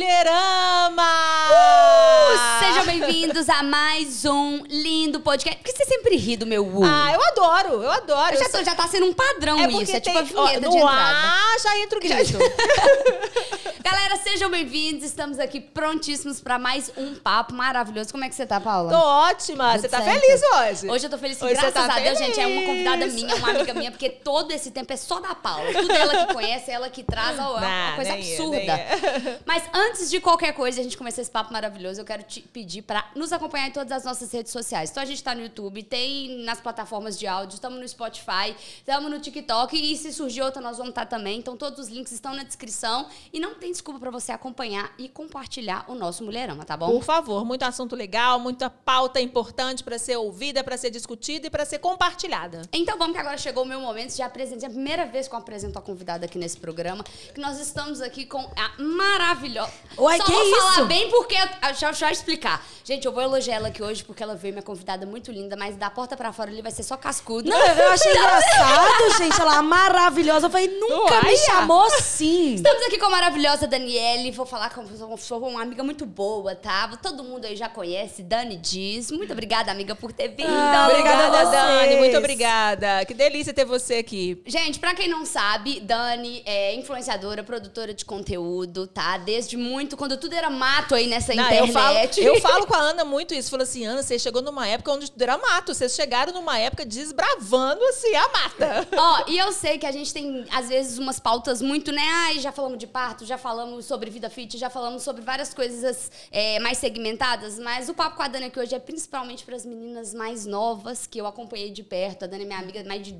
Mulherama! Uh, sejam bem-vindos a mais um lindo podcast. Por que você sempre ri do meu uh? Ah, eu adoro, eu adoro. Eu já, tô- já tá sendo um padrão é isso. É tipo a tem, ó, vinheta no de entrada. ar já entra o grito. Galera, sejam bem-vindos. Estamos aqui prontíssimos pra mais um papo maravilhoso. Como é que você tá, Paula? Tô ótima. Tudo Você tá certo? feliz hoje? Hoje eu tô feliz, sim, graças tá a Deus, feliz. gente. É uma convidada minha, uma amiga minha, porque todo esse tempo é só da Paula. Tudo ela que conhece, ela que traz, ó, é uma Nah, coisa é, absurda. é. Mas antes de qualquer coisa, a gente começar esse papo maravilhoso, eu quero te pedir pra nos acompanhar em todas as nossas redes sociais. Então a gente tá no YouTube, tem nas plataformas de áudio, estamos no Spotify, estamos no TikTok e se surgir outra nós vamos estar também. Então todos os links estão na descrição e não tem desculpa pra você acompanhar e compartilhar o nosso Mulherama, tá bom? Por favor, muito assunto legal, muita pauta importante pra ser ouvida, pra ser discutida e pra ser compartilhada. Então vamos que agora chegou o meu momento de apresentar. É a primeira vez que eu apresento a convidada aqui nesse programa. Que nós estamos aqui com a maravilhosa. Uai, Só que vou falar isso? bem porque. eu- eu explicar. Gente, eu vou elogiar ela aqui hoje porque ela veio, minha convidada muito linda, mas da porta pra fora ali vai ser só cascudo. Não, eu achei engraçado, gente. Ela maravilhosa. Eu falei, nunca me chamou assim. Estamos aqui com a maravilhosa Daniele. Vou falar com sou- sou uma amiga muito boa, tá? Todo mundo aí já conhece, Dani Diz. Muito obrigada, amiga, por ter vindo. Ah, obrigada. Dani. Muito obrigada. Que delícia ter você aqui. Gente, pra quem não sabe, Dani é influenciadora, produtora de conteúdo, tá? Desde muito, quando tudo era mato aí nessa Não, eu, falo, internet. eu falo com a Ana muito isso. Falou assim, Ana, você chegou numa época onde era mato. Vocês chegaram numa época desbravando, assim, a mata. Ó, e eu sei que a gente tem, às vezes, umas pautas muito, né? Ai, já falamos de parto, já falamos sobre vida fit, já falamos sobre várias coisas é, mais segmentadas, mas o papo com a Dani aqui hoje é principalmente para as meninas mais novas, que eu acompanhei de perto. A Dani é minha amiga mais de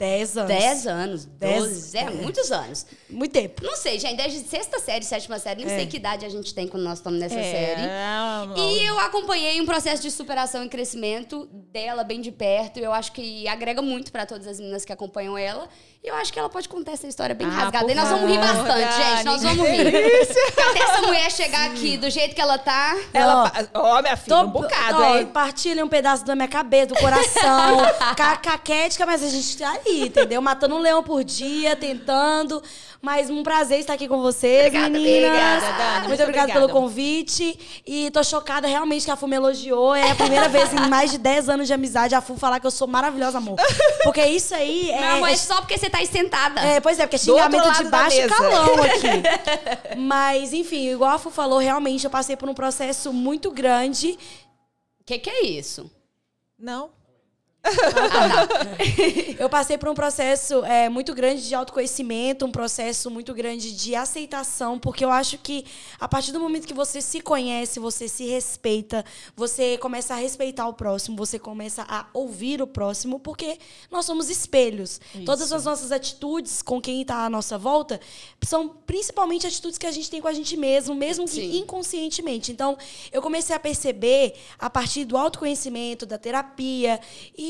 Dez anos. 10 anos, Dez- 12, é, é. muitos anos. Muito tempo. Não sei, gente, desde sexta série, sétima série, nem É. sei que idade a gente tem quando nós estamos nessa série. É, E eu acompanhei um processo de superação e crescimento dela bem de perto. Eu acho que agrega muito pra todas as meninas que acompanham ela. E eu acho que ela pode contar essa história bem Ah, rasgada. E nós vamos rir bastante, gente. Nós vamos rir. Até essa mulher chegar aqui do jeito que ela tá. Ela, Ó, ó, minha filha, um bocado, ó, hein? Partilha um pedaço da minha cabeça, do coração. ca- caquética, mas a gente tá aí, entendeu? Matando um leão por dia, tentando. Mas um prazer estar aqui com vocês, Obrigada, meninas. obrigada, Dani. Muito, Muito obrigada obrigada. pelo convite. E tô chocada realmente que a Fu me elogiou. É a primeira vez em mais de 10 anos de amizade a Fu falar que eu sou maravilhosa, amor. Porque isso aí é. É é só porque você tá aí sentada. É, pois é, porque xingamento de baixo e calão aqui. Mas, enfim, igual a Fu falou, realmente eu passei por um processo muito grande. O que, que é isso? Não. Eu passei por um processo é, muito grande de autoconhecimento, um processo muito grande de aceitação, porque eu acho que a partir do momento que você se conhece, você se respeita, você começa a respeitar o próximo, você começa a ouvir o próximo, porque nós somos espelhos. Todas as nossas atitudes com quem está à nossa volta são principalmente atitudes que a gente tem com a gente mesmo, mesmo que Sim. inconscientemente. Então, eu comecei a perceber a partir do autoconhecimento, da terapia e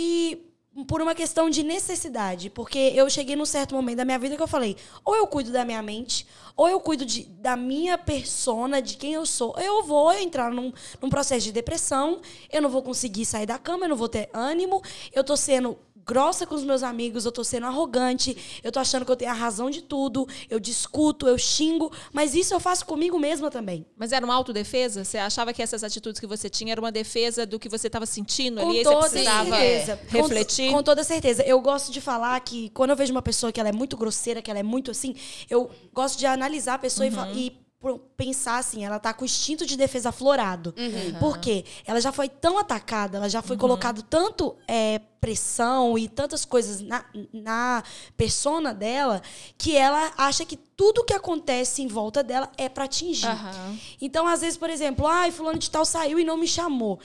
por uma questão de necessidade, porque eu cheguei num certo momento da minha vida que eu falei, ou eu cuido da minha mente, ou eu cuido de, da minha persona, de quem eu sou. Eu vou entrar num, num processo de depressão, eu não vou conseguir sair da cama, eu não vou ter ânimo, eu tô sendo grossa com os meus amigos, eu tô sendo arrogante, eu tô achando que eu tenho a razão de tudo, eu discuto, eu xingo, mas isso eu faço comigo mesma também. Mas era uma autodefesa? Você achava que essas atitudes que você tinha era uma defesa do que você estava sentindo Com ali? e toda você precisava certeza. Com- refletir? Com, toda certeza. Eu gosto de falar que quando eu vejo uma pessoa que ela é muito grosseira, que ela é muito assim, eu gosto de analisar a pessoa e, Uhum. e pro- pensar assim, ela tá com o instinto de defesa aflorado. Uhum. Por quê? Ela já foi tão atacada, ela já foi colocado tanto é, pressão e tantas coisas na, na persona dela, que ela acha que tudo que acontece em volta dela é pra atingir. Aham. Então, às vezes, por exemplo, ai, fulano de tal saiu e não me chamou.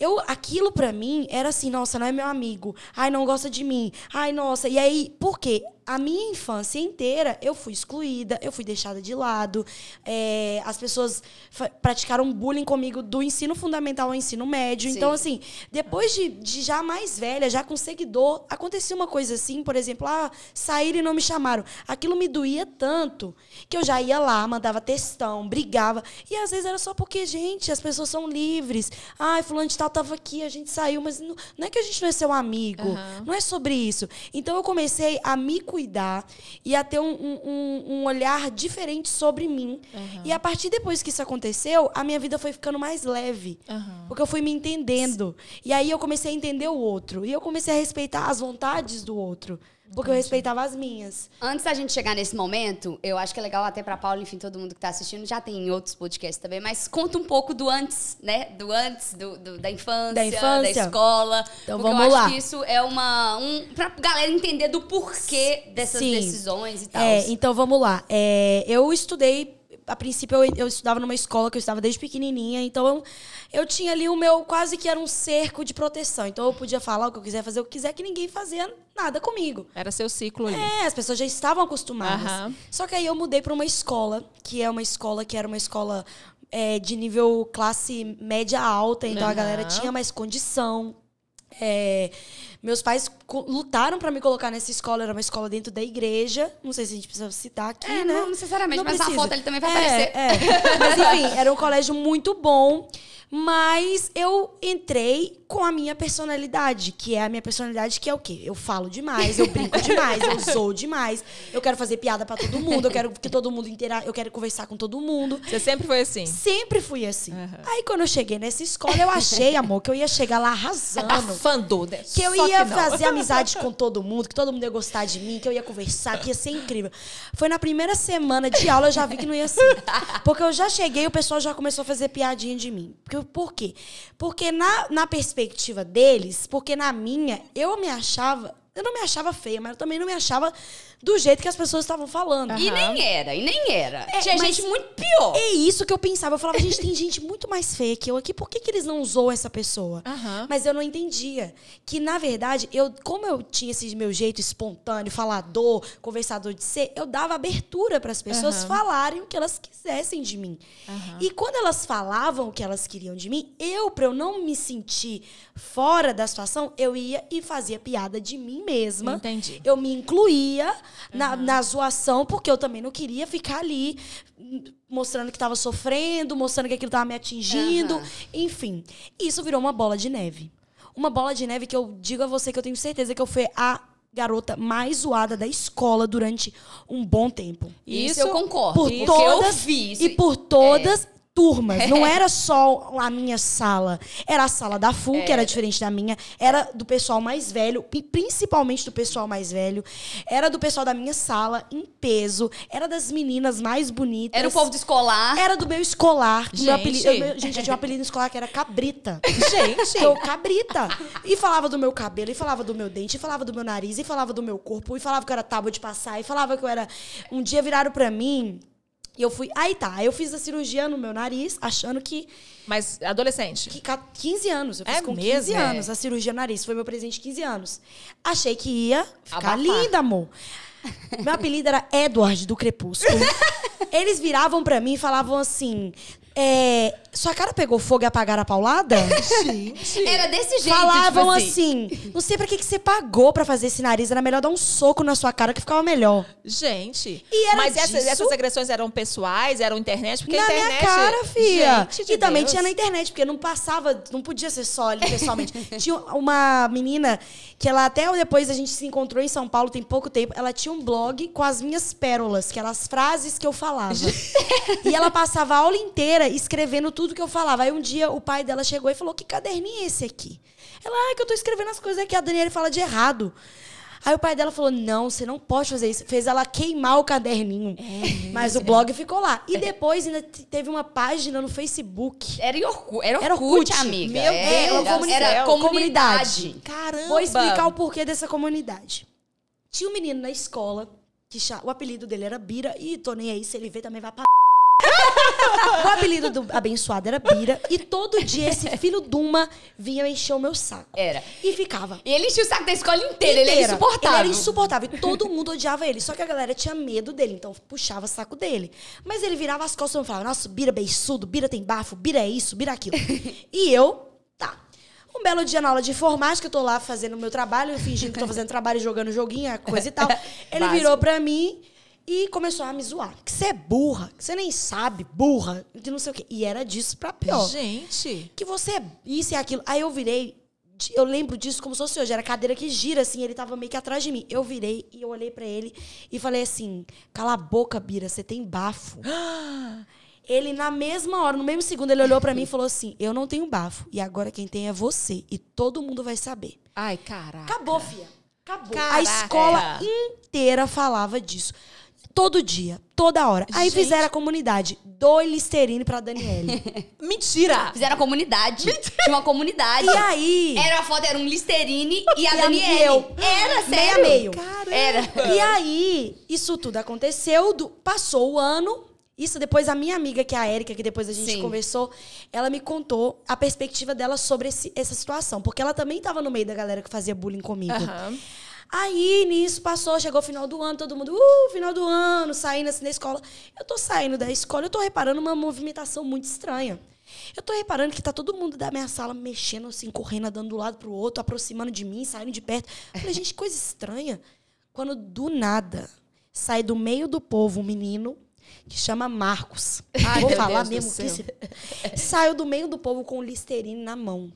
Eu, aquilo pra mim era assim, nossa, não é meu amigo. Ai, não gosta de mim. Ai, nossa. E aí, por quê? A minha infância inteira eu fui excluída, eu fui deixada de lado. é, as pessoas praticaram bullying comigo do ensino fundamental ao ensino médio. Sim. Então, assim, depois de, de já mais velha, já com seguidor, acontecia uma coisa assim, por exemplo, ah, saíram e não me chamaram. Aquilo me doía tanto que eu já ia lá, mandava textão, brigava. E às vezes era só porque, gente, as pessoas são livres. Ai, fulano de tal tava aqui, a gente saiu, mas não, não é que a gente não é seu amigo. Aham. Não é sobre isso. Então eu comecei a me cuidar cuidar e a ter um, um, um olhar diferente sobre mim. E a partir depois que isso aconteceu, a minha vida foi ficando mais leve. Aham. Porque eu fui me entendendo. E aí eu comecei a entender o outro. E eu comecei a respeitar as vontades do outro. Porque eu respeitava as minhas. Antes da gente chegar nesse momento, eu acho que é legal até pra Paula, enfim, todo mundo que tá assistindo, já tem em outros podcasts também, mas conta um pouco do antes, né? Do antes, do, do- da infância, Da infância? escola. Então porque vamos eu lá. acho que isso é uma. Um, pra galera entender do porquê dessas Sim. decisões e tal. É, então vamos lá. É, eu estudei. A princípio, eu, eu estudava numa escola que eu estava desde pequenininha, então eu, eu tinha ali o meu quase que era um cerco de proteção. Então eu podia falar o que eu quiser, fazer o que quiser, que ninguém fazia nada comigo. Era seu ciclo ali. É, as pessoas já estavam acostumadas. Aham. Só que aí eu mudei para uma escola, que é uma escola que era uma escola é, de nível classe média alta, então a Aham. galera tinha mais condição. É, meus pais lutaram para me colocar nessa escola, era uma escola dentro da igreja. Não sei se a gente precisa citar aqui, É, né? não necessariamente, Não mas precisa. foto ele também vai É, aparecer. é. Mas enfim, era um colégio muito bom. Mas eu entrei com a minha personalidade, que é a minha personalidade, que é o quê? Eu falo demais, eu brinco demais, eu zoo demais, eu quero fazer piada pra todo mundo, eu quero que todo mundo inteira, eu quero conversar com todo mundo. Você sempre foi assim. Sempre fui assim. Aham. Aí quando eu cheguei nessa escola, eu achei, amor, que eu ia chegar lá arrasando. Abafando, né? Que eu Só ia fazer amizade com todo mundo, que todo mundo ia gostar de mim, que eu ia conversar, que ia ser incrível. Foi na primeira semana de aula eu já vi que não ia ser. Porque eu já cheguei e o pessoal já começou a fazer piadinha de mim. Porque, por quê? Porque na, na perspectiva deles, porque na minha, eu me achava. Eu não me achava feia, mas eu também não me achava do jeito que as pessoas estavam falando. E nem era, e nem era. É, Tinha mas- gente muito pior. É isso que eu pensava. Eu falava, gente, tem gente muito mais feia que eu aqui. Por que, que eles não usam essa pessoa? Aham. Mas eu não entendia. Que, na verdade, eu, como eu tinha esse meu jeito espontâneo, falador, conversador de ser, eu dava abertura para as pessoas Aham. falarem o que elas quisessem de mim. E quando elas falavam o que elas queriam de mim, eu, para eu não me sentir fora da situação, eu ia e fazia piada de mim mesma. Entendi. Eu me incluía na, na zoação, porque eu também não queria ficar ali mostrando que estava sofrendo, mostrando que aquilo estava me atingindo. Aham. Enfim, isso virou uma bola de neve. Uma bola de neve que eu digo a você que eu tenho certeza que eu fui a garota mais zoada da escola durante um bom tempo. Isso, Isso eu concordo. Por porque todas eu vi isso. e por todas turmas. Não era só a minha sala. Era a sala da FU, que era diferente da minha. Era do pessoal mais velho, e principalmente do pessoal mais velho. Era do pessoal da minha sala, em peso. Era das meninas mais bonitas. Era o povo do escolar. Era do meu escolar. que Meu Gente. apelido, eu- meu- gente, eu tinha um apelido escolar que era Cabrita. Gente. Eu, cabrita. E falava do meu cabelo, e falava do meu dente, e falava do meu nariz, e falava do meu corpo, e falava que eu era tábua de passar, e falava que eu era. Um dia viraram pra mim. E eu fui. Aí tá, eu fiz a cirurgia no meu nariz, achando que. Mas adolescente. que ca- 15 anos. Eu fiz É com 15 mesmo, é? anos a cirurgia no nariz. Foi meu presente de 15 anos. Achei que ia ficar Abafar. linda, amor. Meu apelido era Edward do Crepúsculo. Eles viravam pra mim e falavam assim: é, Sua cara pegou fogo e apagaram a paulada? Gente. Era desse jeito, Falavam tipo assim. não sei pra que, que você pagou pra fazer esse nariz, era melhor dar um soco na sua cara que ficava melhor. Gente. E era Mas essas, disso- essas agressões eram pessoais, eram internet? Porque a na internet. minha cara, fia. Gente de e também Deus. tinha na internet, porque não passava, não podia ser só ali pessoalmente. tinha uma menina que ela até depois a gente se encontrou em São Paulo tem pouco tempo, ela tinha um blog com as minhas pérolas, que eram as frases que eu falava. e ela passava a aula inteira escrevendo tudo que eu falava. Aí um dia o pai dela chegou e falou: "Que caderninho é esse aqui?" Ela: "Ah, é que eu tô escrevendo as coisas que a Daniela fala de errado." Aí o pai dela falou: não, você não pode fazer isso. Fez ela queimar o caderninho. Mas o blog ficou lá. E depois ainda te- teve uma página no Facebook. Era Orkut, era Era Orkut, Orkut. amiga. Meu era, Deus do era céu. comunidade. Caramba. Vou explicar o porquê dessa comunidade. Tinha um menino na escola, que o apelido dele era Bira. E tô nem aí, se ele ver também vai pra. O apelido do abençoado era Bira. E todo dia esse filho de uma vinha encher o meu saco. Era. E ficava. E ele enchia o saco da escola inteira, ele era inteira. insuportável. Ele era insuportável. E todo mundo odiava ele. Só que a galera tinha medo dele, então puxava o saco dele. Mas ele virava as costas e falava: Nossa, Bira beiçudo, Bira tem bafo, Bira é isso, Bira é aquilo. e eu, tá. Um belo dia na aula de informática, eu tô lá fazendo o meu trabalho, fingindo que tô fazendo trabalho, jogando joguinho, coisa e tal. Ele Básico. virou pra mim e começou a me zoar. Que você é burra, que você nem sabe, burra, que não sei o quê. E era disso pra pior Gente. que você é isso e aquilo. Aí eu virei eu lembro disso como se fosse hoje. Era a cadeira que gira, assim, ele tava meio que atrás de mim. Eu virei e eu olhei pra ele e falei assim: cala a boca, Bira, você tem bafo. Ele, na mesma hora, no mesmo segundo, ele olhou pra mim e falou assim: Eu não tenho bafo. E agora quem tem é você. E todo mundo vai saber. Ai, caraca. Acabou, filha. Acabou. Caraca. A escola inteira falava disso. Todo dia, toda hora. Aí Gente. fizeram a comunidade. Doe Listerine pra Daniele. Mentira! Fizeram a comunidade. Tinha uma comunidade. e aí. Era a foto, era um Listerine e a E Daniele. eu. Era, Meio a sério. meio. Caramba! Era. E aí, isso tudo aconteceu, do- passou o ano. Isso depois a minha amiga, que é a Érica, que depois a gente Sim. conversou, ela me contou a perspectiva dela sobre esse- essa situação. Porque ela também estava no meio da galera que fazia bullying comigo. Aham. Aí, nisso, passou, chegou o final do ano, todo mundo, uh, final do ano, saindo assim da escola. Eu tô saindo da escola, eu tô reparando uma movimentação muito estranha. Eu tô reparando que tá todo mundo da minha sala mexendo assim, correndo, andando do lado pro outro, aproximando de mim, saindo de perto. Eu falei, gente, coisa estranha. Quando do nada sai do meio do povo um menino que chama Marcos. Ai, Vou falar Deus mesmo que. Saiu do meio do povo com o Listerine na mão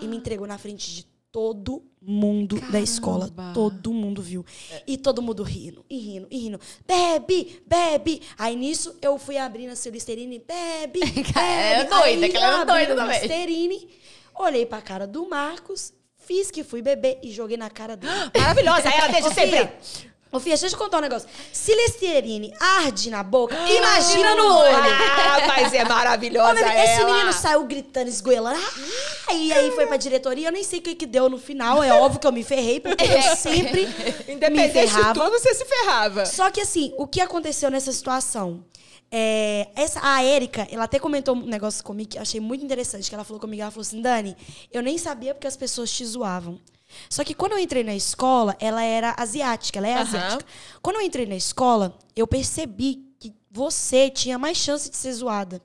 e me entregou na frente de todo mundo da escola. Caramba. Todo mundo viu. E todo mundo rindo, e rindo, e rindo. Bebe, bebe. Aí nisso eu fui abrindo o Listerine, bebe, bebe. Cara, era doida, Aí, aquela era abrindo doida também. Listerine, olhei pra cara do Marcos, fiz que fui beber e joguei na cara dele. Maravilhosa, ela desde sempre. Ô, Fia, deixa eu te contar um negócio. Se Listerine arde na boca, imagina no olho. Ah, mas é Ô, maravilhosa amigo, esse menino saiu gritando, esgoelando. Ah, e aí foi pra diretoria. Eu nem sei o que, que deu no final. É óbvio que eu me ferrei, porque eu sempre me ferrava. tudo, você se ferrava. Só que assim, o que aconteceu nessa situação? É, essa, a Érica, ela até comentou um negócio comigo que eu achei muito interessante. Que ela falou comigo, ela falou assim, Dani, eu nem sabia porque as pessoas te zoavam. Só que quando eu entrei na escola, ela era asiática, ela é Aham. asiática. Quando eu entrei na escola, eu percebi que você tinha mais chance de ser zoada.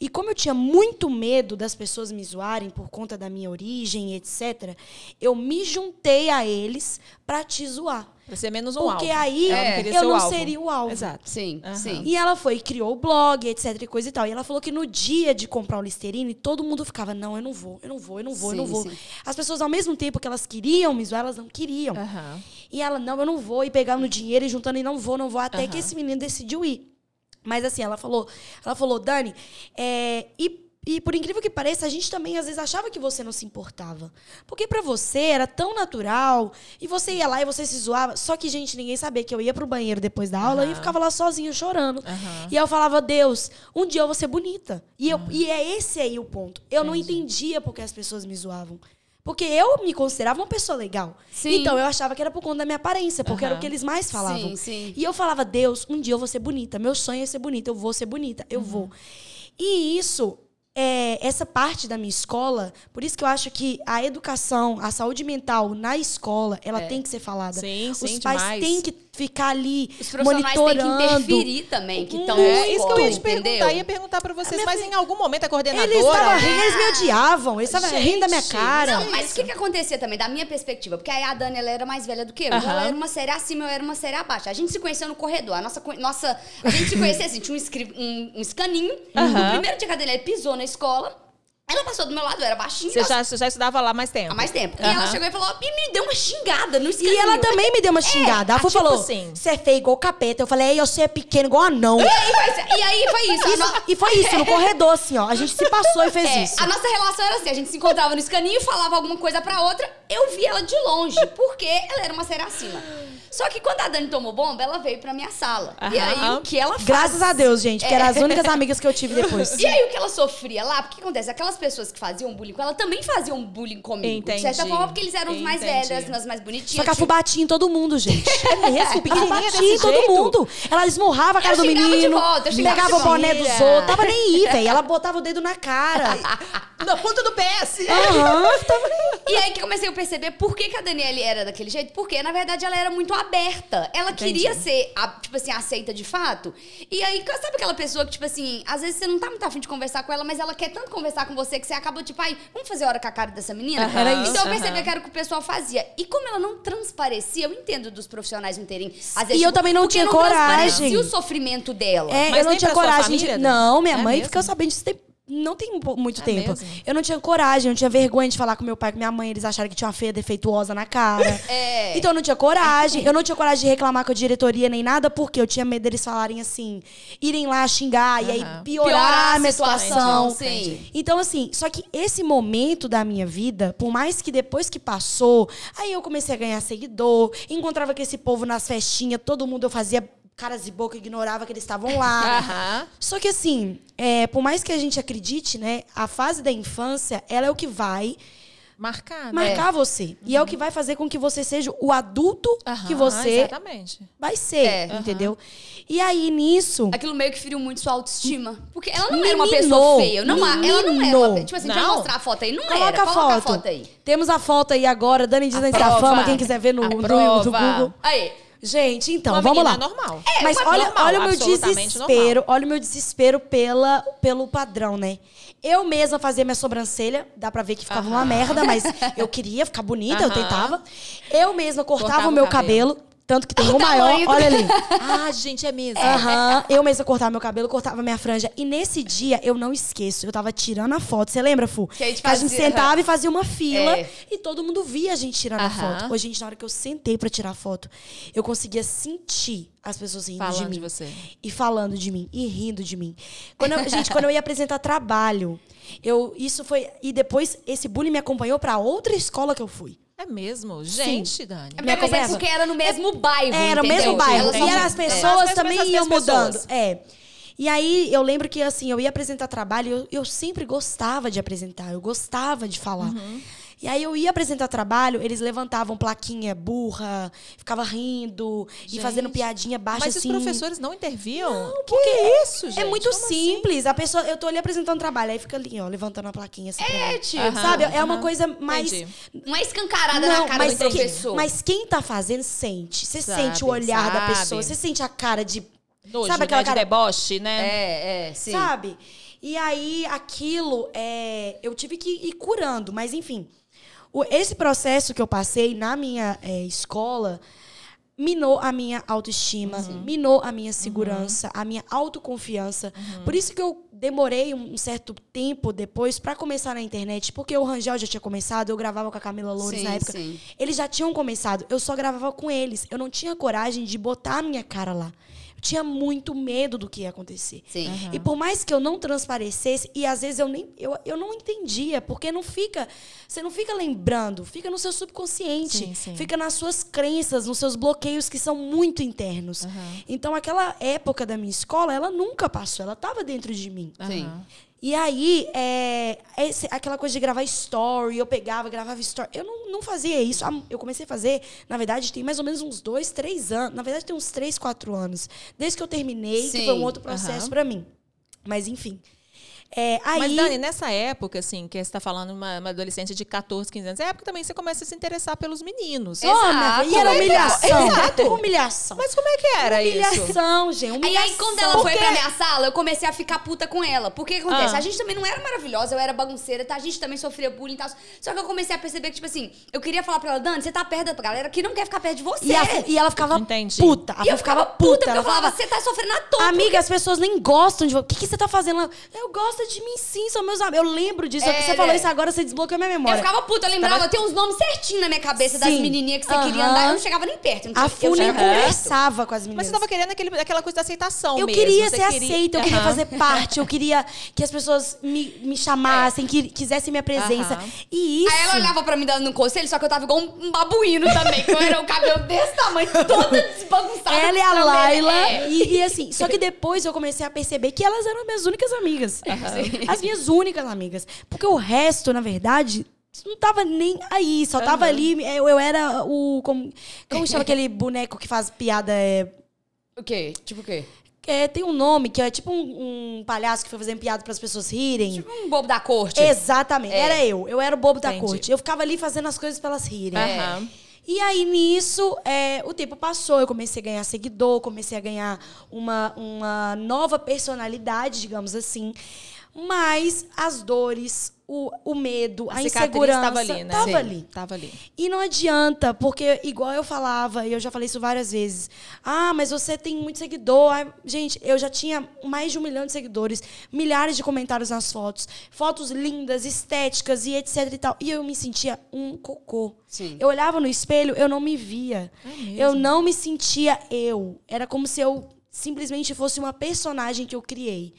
E como eu tinha muito medo das pessoas me zoarem por conta da minha origem, etc., eu me juntei a eles pra te zoar. Pra ser menos um Porque alvo. aí É. eu não alvo. seria o alvo. Exato. Sim, Aham. sim. E ela foi, criou o blog, etc e coisa e tal. E ela falou que no dia de comprar o Listerine, todo mundo ficava, não, eu não vou, eu não vou, eu não vou, eu não Sim, vou. sim. As pessoas, ao mesmo tempo que elas queriam me zoar, elas não queriam. Aham. E ela, não, eu não vou, e pegando dinheiro e juntando, e não vou, não vou, até Aham. que esse menino decidiu ir. Mas assim, ela falou, ela falou, Dani, é, e, e por incrível que pareça, a gente também às vezes achava que você não se importava. Porque pra você era tão natural, e você ia lá e você se zoava. Só que, gente, ninguém sabia que eu ia pro banheiro depois da aula e Aham. ficava lá sozinha chorando. Aham. E eu falava, Deus, um dia eu vou ser bonita. E, eu, e é esse aí o ponto. Eu não entendia porque as pessoas me zoavam. Porque eu me considerava uma pessoa legal. Sim. Então eu achava que era por conta da minha aparência, porque era o que eles mais falavam. Sim, sim. E eu falava, Deus, um dia eu vou ser bonita. Meu sonho é ser bonita. Eu vou ser bonita. Eu vou. E isso, é, essa parte da minha escola, por isso que eu acho que a educação, a saúde mental na escola, ela tem que ser falada. Sim, Os sim, pais demais. têm que ficar ali Os profissionais têm que monitorando. interferir também, que estão É isso que eu ia te entendeu? perguntar. Ia perguntar pra vocês, minha mas em algum momento a coordenadora... Eles estavam né? rindo, eles me odiavam. Eles estavam rindo da minha cara. Não, mas o que, que acontecia também, da minha perspectiva? Porque aí a Dani ela era mais velha do que eu. Então ela era uma série acima, eu era uma série abaixo. A gente se conheceu no corredor. A nossa, nossa, a gente se conhecia assim, tinha um, um, um escaninho. Aham. No primeiro dia que a Dani pisou na escola, ela passou do meu lado, eu era baixinha. Você já, você já estudava lá há mais tempo? Há mais tempo. E Aham. ela chegou e falou, e me deu uma xingada no escaninho. E ela também me deu uma xingada. Ela ah, tipo falou: assim. Você é feio igual capeta. Eu falei: Ei, você é pequeno igual anão. E aí foi, e aí foi isso. a no- E foi isso, no corredor, assim, ó. A gente se passou e fez É, isso. a nossa relação era assim, a gente se encontrava no escaninho, falava alguma coisa pra outra, eu via ela de longe, porque ela era uma série acima. Só que quando a Dani tomou bomba, ela veio pra minha sala. E aí o que ela faz? Graças a Deus, gente, porque É. eram as únicas amigas que eu tive depois. E aí o que ela sofria lá, porque o que acontece? Aquelas pessoas que faziam bullying com ela também faziam bullying comigo. De certa Entendi. forma, porque eles eram os mais Entendi. velhos, as mais bonitinhas. Só que a batia em todo mundo, gente. É mesmo, pequenininha Batia batia em todo jeito? mundo. Ela esmurrava a cara Eu do xingava de menino, volta, eu pegava o boné dos outros. Tava nem aí, velho. Ela botava o dedo na cara. Na ponta do pé, assim. Aham, tava. E aí que comecei a perceber por que, que a Daniele era daquele jeito. Porque, na verdade, ela era muito aberta. Ela queria ser, tipo assim, aceita de fato. E aí, sabe aquela pessoa que, tipo assim, às vezes você não tá muito afim de conversar com ela, mas ela quer tanto conversar com você que você acaba, tipo, ai, vamos fazer hora com a cara dessa menina? Aham, Era isso. Então eu percebi aham. que era o que o pessoal fazia. E como ela não transparecia, eu entendo dos profissionais não terem. Às vezes, E eu tipo, também não tinha coragem. transparecia o sofrimento dela. É, Mas eu não nem tinha pra sua coragem de. família, Não, minha É mãe mesmo? ficou sabendo disso tem não tem mu- muito É tempo. mesmo? Eu não tinha coragem, eu não tinha vergonha de falar com meu pai com minha mãe. Eles acharam que tinha uma feia defeituosa na cara. É. Então eu não tinha coragem. Eu não tinha coragem de reclamar com a diretoria nem nada, porque eu tinha medo deles falarem assim, irem lá xingar e aí piorar, Piorar a minha situação. sim. Então, assim, só que esse momento da minha vida, por mais que depois que passou, aí eu comecei a ganhar seguidor, encontrava com esse povo nas festinhas, todo mundo eu fazia caras de boca, ignorava que eles estavam lá. Aham. Só que assim, é, por mais que a gente acredite, né, a fase da infância, ela é o que vai Marcar, né? marcar você. E é o que vai fazer com que você seja o adulto que Aham, você Exatamente. vai ser, É. entendeu? E aí, nisso... Aquilo meio que feriu muito sua autoestima. Porque ela não era uma pessoa feia. Não, ela não era uma. Tipo assim, deixa eu Não. mostrar a foto aí. Não Coloca, era. a, Coloca a foto aí. Temos a foto aí agora, Dani da Aprova. Fama, quem quiser ver no, no, no. Google. Aí. Gente, então, Uma vamos lá. normal. Mas uma olha, normal, olha o meu desespero, olha o meu desespero pela, pelo padrão, né? Eu mesma fazia minha sobrancelha, dá pra ver que ficava uma merda, mas eu queria ficar bonita, eu tentava. Eu mesma cortava, Cortava o meu o cabelo. cabelo, tanto que tem O um maior, do- olha ali. Ah, gente, é mesmo. Aham, eu mesma cortava meu cabelo, cortava minha franja. E nesse dia, eu não esqueço, eu tava tirando a foto. Você lembra, Fu? Que a gente a gente sentava e fazia uma fila É. e todo mundo via a gente tirando a Aham. foto. Ô, gente, na hora que eu sentei pra tirar a foto, eu conseguia sentir as pessoas rindo de Falando mim. de você. E falando de mim, e rindo de mim. Quando eu- gente, quando eu ia apresentar trabalho, eu, isso foi. E depois esse bullying me acompanhou pra outra escola que eu fui. É mesmo? Gente, Dani. É é porque era no mesmo bairro. Era o entendeu? mesmo bairro. E era, as é. pessoas As mesmas- também as iam mudando. pessoas. É. E aí, eu lembro que, assim, eu ia apresentar trabalho, eu, eu sempre gostava de apresentar, eu gostava de falar. Uhum. E aí, eu ia apresentar trabalho, eles levantavam plaquinha burra, ficava rindo e Gente, fazendo piadinha baixa, Mas assim. os professores não interviam? Não, que porque isso, gente? É muito Como assim? simples. A pessoa, eu tô ali apresentando trabalho, aí fica ali, ó, levantando a plaquinha assim. É, tio. Aham. Sabe? É uma coisa mais. Entendi. Não é escancarada Não, na cara mas, do professor. mas quem tá fazendo sente. Você Sabe, sente o olhar da sabe. pessoa, você sente a cara de. Nojo, sabe aquela né, de cara. deboche, né? É, é, sim. Sabe? E aí, aquilo, é, eu tive que ir curando. Mas, enfim, esse processo que eu passei na minha é, escola minou a minha autoestima, minou a minha segurança, a minha autoconfiança. Por isso que eu demorei um certo tempo depois pra começar na internet, porque o Rangel já tinha começado, eu gravava com a Camila Loures Sim, na época. sim. Eles já tinham começado, eu só gravava com eles. Eu não tinha coragem de botar a minha cara lá. Eu tinha muito medo do que ia acontecer. Sim. E por mais que eu não transparecesse, e às vezes eu nem eu, eu não entendia, porque não fica, você não fica lembrando, fica no seu subconsciente, Sim, sim. fica nas suas crenças, nos seus bloqueios que são muito internos. Então aquela época da minha escola, ela nunca passou, ela estava dentro de mim. Sim. E aí, é, esse- aquela coisa de gravar story, eu pegava, gravava story. Eu não, não fazia isso. Eu comecei a fazer, na verdade, tem mais ou menos uns dois, três anos. Na verdade, tem uns três, quatro anos. Desde que eu terminei, que Sim, foi um outro processo aham. pra mim. Mas, enfim. É, aí, Mas, Dani, nessa época, assim, que você está falando uma, uma adolescente de 14, 15 anos, é época também você começa a se interessar pelos meninos. Filha, e era Exato. humilhação. Exato. Humilhação. Mas como é que era isso? humilhação, gente. Aí, Humilhação. aí, quando ela foi pra minha sala, eu comecei a ficar puta com ela. Porque o que acontece? Ah. A gente também não era maravilhosa, eu era bagunceira, tá? A gente também sofria bullying e tal. Só que eu comecei a perceber que, tipo assim, eu queria falar pra ela, Dani, você tá perto da galera que não quer ficar perto de você. E, a- e ela ficava Entendi. puta. E eu ficava puta. porque Ela eu falava, você tá sofrendo à toa. Amiga, as pessoas nem gostam de você. O que, que você tá fazendo? Eu gosto de mim sim, são meus amigos. Eu lembro disso. É, você falou né? isso agora, você desbloqueou minha Eu memória. ficava puta, eu lembrava, eu tenho uns nomes certinhos na minha cabeça das Sim. menininhas que você queria Aham. andar. Eu não chegava nem perto. eu Não A tinha- eu Fu nem conversava com as meninas. Mas você tava querendo aquele, aquela coisa da aceitação eu mesmo. queria você ser aceita, eu queria Aham. fazer parte, eu queria que as pessoas me, me chamassem, que quisessem minha presença. Aham. E isso. Aí ela olhava pra mim dando um conselho, só que eu tava igual um babuíno também, que eu era o cabelo desse tamanho, toda desbagunçada. Ela e a. Laila. É. E, e assim, só que depois eu comecei a perceber que elas eram minhas únicas amigas. As minhas únicas amigas. Porque o resto, na verdade, não tava nem aí. Só tava ali. Eu, eu era o. Como, como chama aquele boneco que faz piada? É, O quê? Tipo o quê? é, tem um nome que é tipo um, um palhaço que foi fazendo piada para as pessoas rirem. Tipo um bobo da corte. Exatamente. É. Era eu. Eu era o bobo da Entendi. corte. Eu ficava ali fazendo as coisas pra elas rirem. Aham. E aí, nisso, é, o tempo passou, eu comecei a ganhar seguidor, comecei a ganhar uma, uma nova personalidade, digamos assim. Mas as dores, o, o medo, a, A insegurança tava ali, né? tava Sim, ali. Tava ali. E não adianta, porque igual eu falava, e eu já falei isso várias vezes. Ah, mas você tem muito seguidor. Ai, gente, eu já tinha mais de um milhão de seguidores, milhares de comentários nas fotos, fotos lindas, estéticas e etc e tal. E eu me sentia um cocô. Sim. Eu olhava no espelho, eu não me via. eu não me sentia eu. Era como se eu simplesmente fosse uma personagem que eu criei.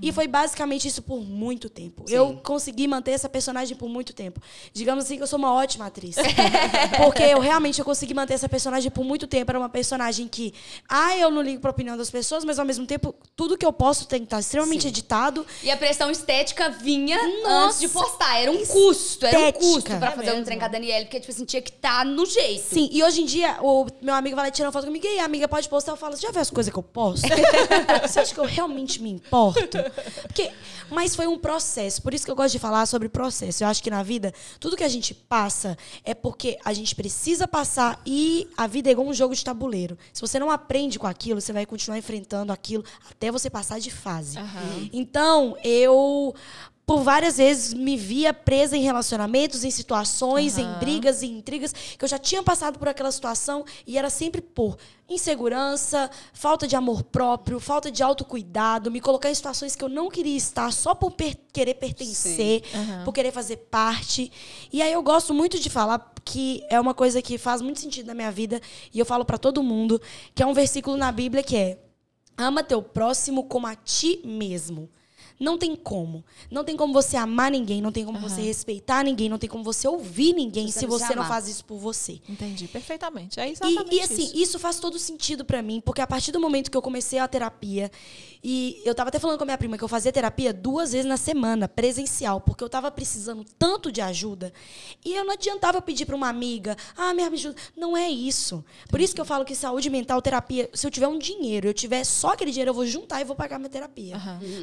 E foi basicamente isso por muito tempo. Eu consegui manter essa personagem por muito tempo. Digamos assim que eu sou uma ótima atriz. Porque eu realmente eu consegui manter essa personagem por muito tempo. Era uma personagem que, ah, eu não ligo pra opinião das pessoas, mas ao mesmo tempo, tudo que eu posto tem que estar extremamente Sim. editado. E a pressão estética vinha Nossa, antes de postar. Era um custo, era um estética. custo pra É fazer um mesmo. trem com a Daniele, porque, tipo assim, tinha que estar no jeito. Sim, e hoje em dia, o meu amigo vai lá tirando foto comigo, e aí, amiga, pode postar? Eu falo, já viu as coisas que eu posto? você acha que eu realmente me importo? Porque, mas foi um processo, por isso que eu gosto de falar sobre processo. Eu acho que na vida, tudo que a gente passa é porque a gente precisa passar e a vida é igual um jogo de tabuleiro. Se você não aprende com aquilo, você vai continuar enfrentando aquilo até você passar de fase. Então, eu por várias vezes me via presa em relacionamentos, em situações, em brigas e intrigas, que eu já tinha passado por aquela situação e era sempre por insegurança, falta de amor próprio, falta de autocuidado, me colocar em situações que eu não queria estar só por per- querer pertencer, por querer fazer parte. E aí eu gosto muito de falar que é uma coisa que faz muito sentido na minha vida e eu falo pra todo mundo, que é um versículo na Bíblia que é: ama teu próximo como a ti mesmo. Não tem como. Não tem como você amar ninguém, não tem como você respeitar ninguém, não tem como você ouvir ninguém você não se você não faz isso por você. Entendi perfeitamente. É E, exatamente e, assim, isso. isso. faz todo sentido pra mim, porque a partir do momento que eu comecei a terapia, e eu tava até falando com a minha prima que eu fazia terapia duas vezes na semana, presencial, porque eu tava precisando tanto de ajuda, e eu não adiantava pedir pra uma amiga, ah, me ajuda. Não é isso. Por isso que eu falo que saúde mental, terapia, se eu tiver um dinheiro, eu tiver só aquele dinheiro, eu vou juntar e vou pagar minha terapia.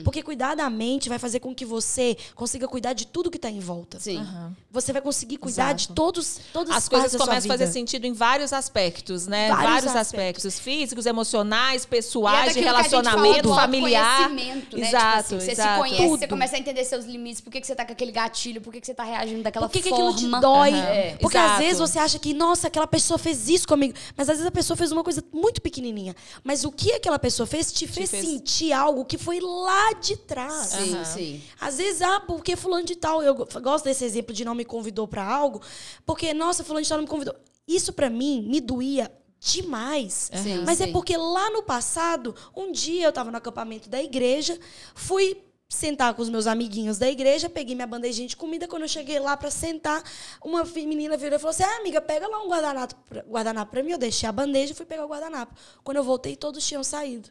Porque cuidar da mente vai fazer com que você consiga cuidar de tudo que tá em volta. Sim. Você vai conseguir cuidar de Exato. todos, todas As as coisas começam a fazer sentido em vários aspectos, né? Vários Vários, aspectos. aspectos. físicos, emocionais, é pessoais, de que relacionamento familiar. né? Exato, Tipo assim, você exato. se conhece, você Tudo. começa a entender seus limites, por que, que você tá com aquele gatilho, por que, que você tá reagindo daquela Por que, que forma. aquilo te dói? É. Porque Exato. às vezes você acha que, nossa, aquela pessoa fez isso comigo. Mas às vezes a pessoa fez uma coisa muito pequenininha. Mas o que aquela pessoa fez te fez, fez- sentir algo que foi lá de trás. Sim, Aham. sim. Às vezes, ah, porque fulano de tal, eu gosto desse exemplo de não me convidou pra algo, porque, nossa, fulano de tal não me convidou. Isso pra mim me doía demais. Sim, Mas é sim. porque lá no passado, um dia eu tava no acampamento da igreja, fui sentar com os meus amiguinhos da igreja, peguei minha bandejinha de comida, quando eu cheguei lá pra sentar, uma menina virou e falou assim: "Ah, amiga, pega lá um guardanapo, pra- guardanapo pra mim". Eu deixei a bandeja e fui pegar o guardanapo. Quando eu voltei, todos tinham saído.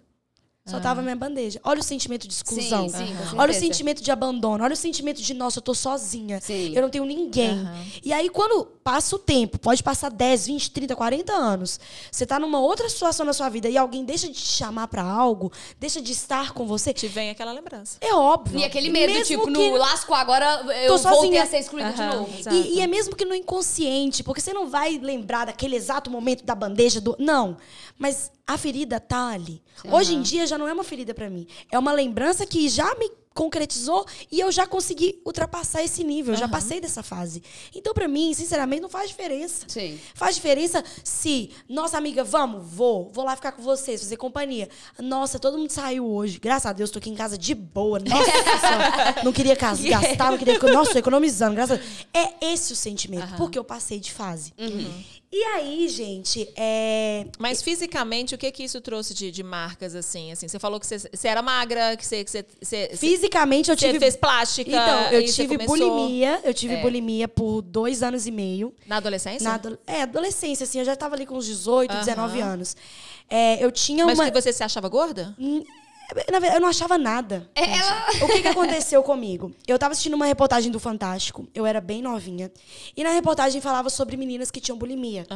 Só tava a minha bandeja. Olha o sentimento de exclusão. Sim, sim, olha o sentimento de abandono. Olha o sentimento de, nossa, eu tô sozinha. Sim. Eu não tenho ninguém. E aí, quando passa o tempo, pode passar 10, 20, 30, 40 anos, você tá numa outra situação na sua vida e alguém deixa de te chamar pra algo, deixa de estar com você, Te vem aquela lembrança. é óbvio. E aquele medo, Mesmo tipo, que- no lasco agora, eu Tô voltei sozinha. a ser excluída de Aham. novo. E, e é mesmo que no inconsciente, porque você não vai lembrar daquele exato momento da bandeja do. Não. Mas a ferida tá ali. Hoje em dia já não é uma ferida pra mim. É uma lembrança que já me concretizou e eu já consegui ultrapassar esse nível. Eu já passei dessa fase. Então, pra mim, sinceramente, não faz diferença. Sim. Faz diferença se, nossa amiga, vamos, vou, vou lá ficar com vocês, fazer companhia. Nossa, todo mundo saiu hoje. Graças a Deus, tô aqui em casa de boa. Nossa senhora, não queria gastar, não queria. Nossa, tô economizando, graças a Deus. É esse o sentimento, porque eu passei de fase. E aí, gente, é. Mas fisicamente, o que que isso trouxe de, de marcas, assim? assim? Você falou que você, você era magra, que você, que você, você, Fisicamente, eu você tive. fez plástica. Então, eu você tive bulimia. Eu tive É. bulimia por dois anos e meio. Na adolescência? Na ado- é, adolescência, assim, eu já tava ali com uns 18, 19 anos. É, eu tinha Mas uma. que você se achava gorda? Na verdade, eu não achava nada. É, ela- O que, que aconteceu comigo? Eu tava assistindo uma reportagem do Fantástico, eu era bem novinha. E na reportagem falava sobre meninas que tinham bulimia.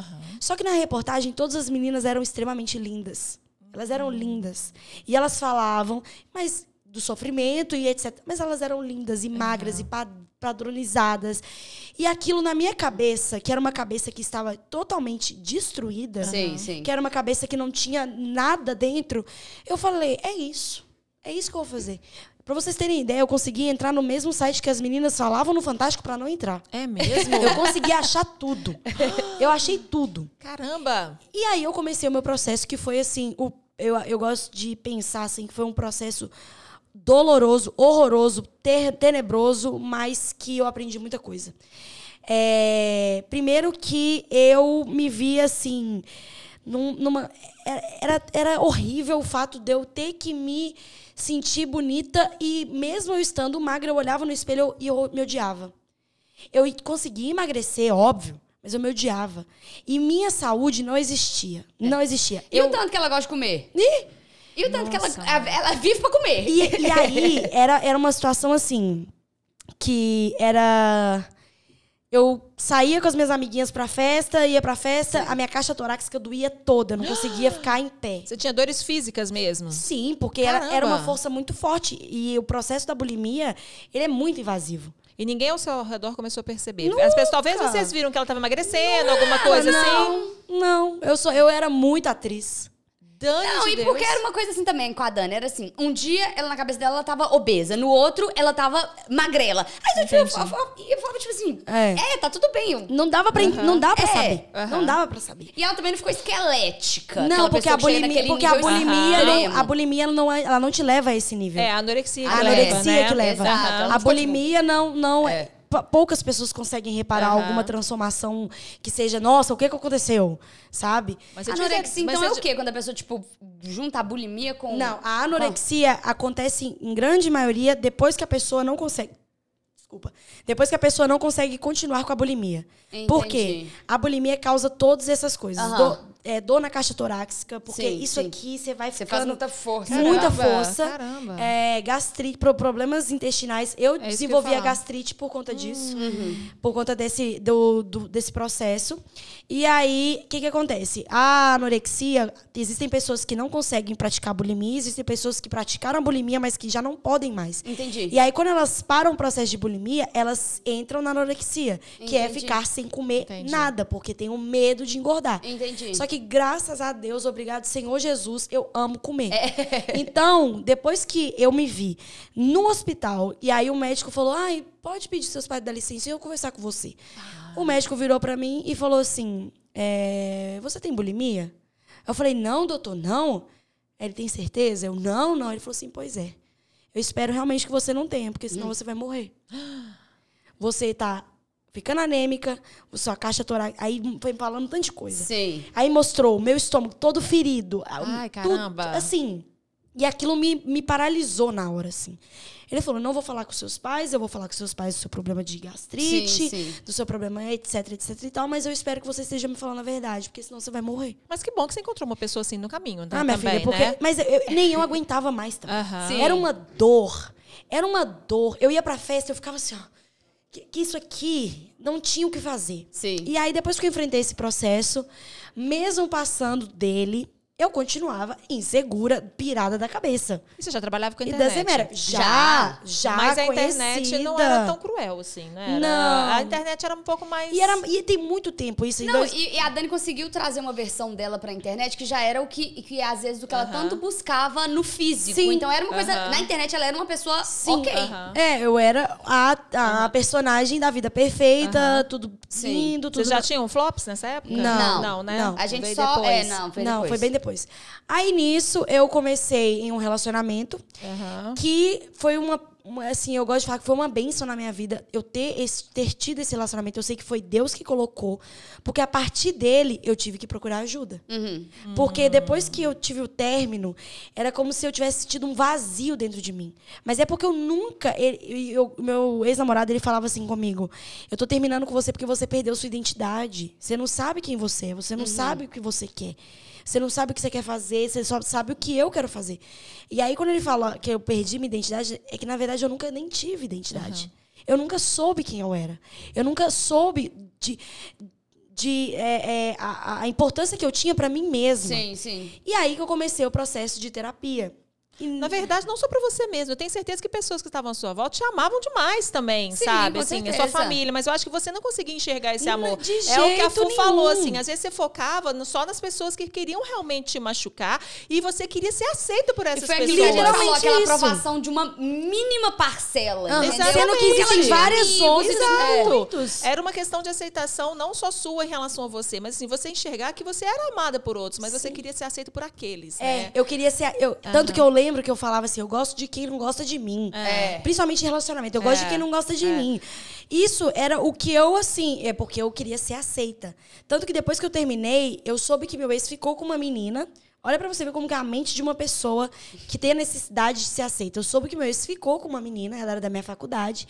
Só que na reportagem, todas as meninas eram extremamente lindas. Elas eram lindas. E elas falavam, mas do sofrimento e etc. Mas elas eram lindas e magras e pa- padronizadas. E aquilo na minha cabeça, que era uma cabeça que estava totalmente destruída, Sim, sim. que era uma cabeça que não tinha nada dentro, eu falei, é isso. É isso que eu vou fazer. Pra vocês terem ideia, eu consegui entrar no mesmo site que as meninas falavam no Fantástico pra não entrar. É mesmo? Eu consegui achar tudo. Eu achei tudo. Caramba! E aí eu comecei o meu processo, que foi assim, o, eu, eu gosto de pensar assim, que foi um processo doloroso, horroroso, ter- tenebroso, mas que eu aprendi muita coisa. É, primeiro que eu me vi assim, num- numa, era, era horrível o fato de eu ter que me sentir bonita e mesmo eu estando magra, eu olhava no espelho e eu me odiava. Eu consegui emagrecer, óbvio, mas eu me odiava. E minha saúde não existia. Não existia. E eu, o tanto que ela gosta de comer? Ih! E o tanto que ela, Nossa. ela vive pra comer? E, e aí, era, era uma situação assim, que era... Eu saía com as minhas amiguinhas pra festa, ia pra festa, a minha caixa torácica doía toda, eu não conseguia ficar em pé. Você tinha dores físicas mesmo? Sim, porque era, era uma força muito forte. E o processo da bulimia, ele é muito invasivo. E ninguém ao seu redor começou a perceber. As pessoas, talvez Nunca. vocês viram que ela estava emagrecendo, alguma coisa assim. não, não. Eu, sou, eu era muito atriz. Dane Não, de e Deus. porque era uma coisa assim também com a Dani. Era assim, um dia ela na cabeça dela ela tava obesa, no outro ela tava magrela. Aí eu, tipo, eu, eu, eu falava tipo assim, É. é, tá tudo bem. eu- Não dava pra, não dava pra É. saber. Não dava pra saber. E ela também não ficou esquelética. Não, porque a que bulimia, porque a bulimia, não, a bulimia ela não, é- ela não te leva a esse nível. É, a anorexia que a leva, anorexia né? que leva. Exato, ela não A bulimia não, não É. poucas pessoas conseguem reparar Aham. alguma transformação que seja, nossa, o que que aconteceu? Sabe? Mas você tinha- Anorexia, mas então, é você- o quê? Quando a pessoa, tipo, junta a bulimia com... Não, a anorexia acontece em grande maioria depois que a pessoa não consegue. Desculpa. Depois que a pessoa não consegue continuar com a bulimia. Por quê? Entendi. A bulimia causa todas essas coisas. Aham. Dor, é, dor na caixa torácica, porque Sim, isso sim. aqui você vai Você ficando... faz muita força. muita Caramba, força. caramba. É, gastrite, pro- problemas intestinais. Eu É que eu desenvolvi a gastrite por conta disso. Por conta desse, do, do- desse processo. E aí, o que, que acontece? A anorexia, existem pessoas que não conseguem praticar bulimia, existem pessoas que praticaram a bulimia, mas que já não podem mais. Entendi. E aí, quando elas param o processo de bulimia, elas entram na anorexia, que é Entendi. ficar sem comer Entendi. nada, porque tem o medo de engordar. Entendi. Só que graças a Deus, obrigado Senhor Jesus, eu amo comer. É. Então, depois que eu me vi no hospital, e aí o médico falou: ai, pode pedir seus pais dar licença e eu conversar com você. Ah. O médico virou pra mim e falou assim: é, você tem bulimia? Eu falei, não, doutor, não. Ele tem certeza? Eu, não, não. Ele falou assim, pois é. Eu espero realmente que você não tenha, porque senão Hum. você vai morrer. Você tá ficando anêmica, sua caixa torácica. Aí foi falando tanta coisa. Sim. Aí mostrou o meu estômago todo ferido. Ai, tudo, caramba. assim. E aquilo me, me paralisou na hora, assim. Ele falou: não vou falar com seus pais, eu vou falar com seus pais do seu problema de gastrite, Sim, sim. do seu problema, etc, etc e tal, mas eu espero que você esteja me falando a verdade, porque senão você vai morrer. Mas que bom que você encontrou uma pessoa assim no caminho, né? Ah, minha também, filha, porque. né? Mas eu- nem eu aguentava mais também. Era uma dor. Era uma dor. Eu ia pra festa, eu ficava assim, ó. Que, que isso aqui não tinha o que fazer. Sim. E aí, depois que eu enfrentei esse processo, mesmo passando dele, eu continuava insegura, pirada da cabeça. E você já trabalhava com a E internet? das Emera. Já. Já, já. Mas a internet não conhecida. era tão cruel assim, né? Era- Não. A internet era um pouco mais... E, era, e tem muito tempo isso. Não, dois- e, e a Dani conseguiu trazer uma versão dela pra internet que já era o que, que às vezes, o que ela Aham. tanto buscava no físico. Sim. Então era uma coisa. Aham. Na internet ela era uma pessoa Sim. ok. Aham. É, eu era a, a personagem da vida perfeita, tudo Sim. lindo, tudo Vocês já tinham flops nessa época? Não. Não, né? Não. A gente Veio só. depois. É, não, foi não, depois. foi bem depois. Aí nisso eu comecei em um relacionamento Aham. que foi uma, uma- assim, eu gosto de falar que foi uma benção na minha vida eu ter esse, ter tido esse relacionamento. Eu sei que foi Deus que colocou, porque a partir dele eu tive que procurar ajuda. Uhum. Porque depois que eu tive o término, era como se eu tivesse tido um vazio dentro de mim. Mas é porque eu nunca. ele- eu- meu ex-namorado, ele falava assim comigo: Eu tô terminando com você porque você perdeu sua identidade. Você não sabe quem você é, você não sabe o que você quer. Você não sabe o que você quer fazer, você só sabe o que eu quero fazer. E aí, quando ele fala que eu perdi minha identidade, é que, na verdade, eu nunca nem tive identidade. Eu nunca soube quem eu era. Eu nunca soube de, de é, é, a, a importância que eu tinha pra mim mesma. Sim, sim. E aí que eu comecei o processo de terapia. Na verdade, não só pra você mesmo. Eu tenho certeza que pessoas que estavam à sua volta te amavam demais também, Sim, sabe? com Assim, a sua família. Mas eu acho que você não conseguia enxergar esse amor. de é o que a Fu falou, nenhum. assim. Às vezes você focava só nas pessoas que queriam realmente te machucar e você queria ser aceito por E essas foi pessoas. aquilo que a gente falou, Literalmente aquela isso. aprovação de uma mínima parcela. Sendo que existem várias outras. é. Muitos. Era uma questão de aceitação, não só sua em relação a você, mas assim, você enxergar que você era amada por outros, mas você queria ser aceito por aqueles, É, né? eu queria ser. Eu, Tanto que eu lembro que eu falava assim: eu gosto de quem não gosta de mim. É. Principalmente em relacionamento. Eu gosto É, de quem não gosta de é. mim. Isso era o que eu, assim, é porque eu queria ser aceita. Tanto que depois que eu terminei, eu soube que meu ex ficou com uma menina. Olha pra você ver como que é a mente de uma pessoa que tem a necessidade de ser aceita. Eu soube que meu ex ficou com uma menina, ela era da minha faculdade.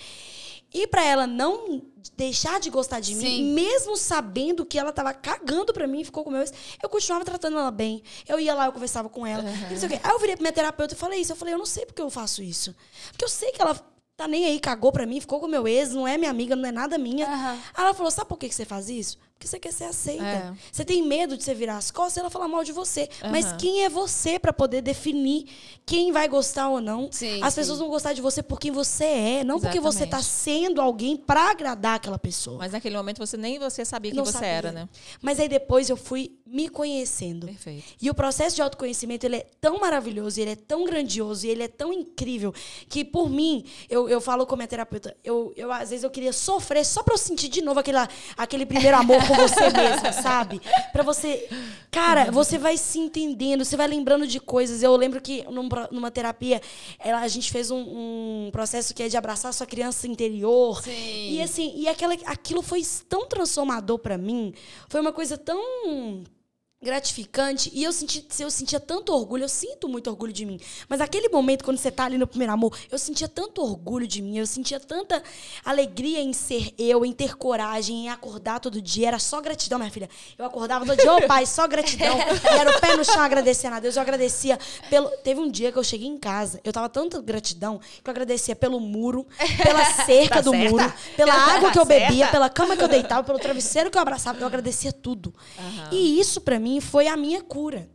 E pra ela não deixar de gostar de mim, Sim. mesmo sabendo que ela tava cagando pra mim e ficou com meu ex, eu continuava tratando ela bem. Eu ia lá, eu conversava com ela. e não sei o quê. Aí eu virei pra minha terapeuta e falei isso. Eu falei, eu não sei porque eu faço isso. Porque eu sei que ela tá nem aí, cagou pra mim, ficou com meu ex, não é minha amiga, não é nada minha. Aham. Aí ela falou: sabe por que você faz isso? Porque você quer ser aceita. É. Você tem medo de você virar as costas e ela falar mal de você. Mas quem é você pra poder definir quem vai gostar ou não? Sim, As sim. pessoas vão gostar de você por quem você é, não porque você tá Exatamente. sendo alguém pra agradar aquela pessoa. Mas naquele momento você nem você sabia quem Não você sabia. era, né? Mas aí depois eu fui me conhecendo. Perfeito. E o processo de autoconhecimento, ele é tão maravilhoso, ele é tão grandioso, e ele é tão incrível, que por mim, eu, eu falo com a minha terapeuta, eu, eu, às vezes eu queria sofrer só pra eu sentir de novo aquele, aquele primeiro amor com você mesma, sabe? Pra você... Cara, você vai se entendendo, você vai lembrando de coisas. Eu lembro que num numa terapia, ela, a gente fez um, um processo que é de abraçar a sua criança interior. Sim. E assim, e aquela, aquilo foi tão transformador pra mim. Foi uma coisa tão gratificante. E eu senti eu sentia tanto orgulho eu sinto muito orgulho de mim. Mas aquele momento quando você tá ali no primeiro amor eu sentia tanto orgulho de mim eu sentia tanta alegria em ser eu em ter coragem em acordar todo dia. Era só gratidão minha filha. Eu acordava todo dia ô pai só gratidão. E era o pé no chão agradecendo a Deus. Eu agradecia pelo teve um dia que eu cheguei em casa eu tava tanta gratidão que eu agradecia pelo muro pela cerca Tá do certa. muro pela água que eu Tá certa. bebia pela cama que eu deitava pelo travesseiro que eu abraçava eu agradecia tudo. E isso pra mim foi a minha cura.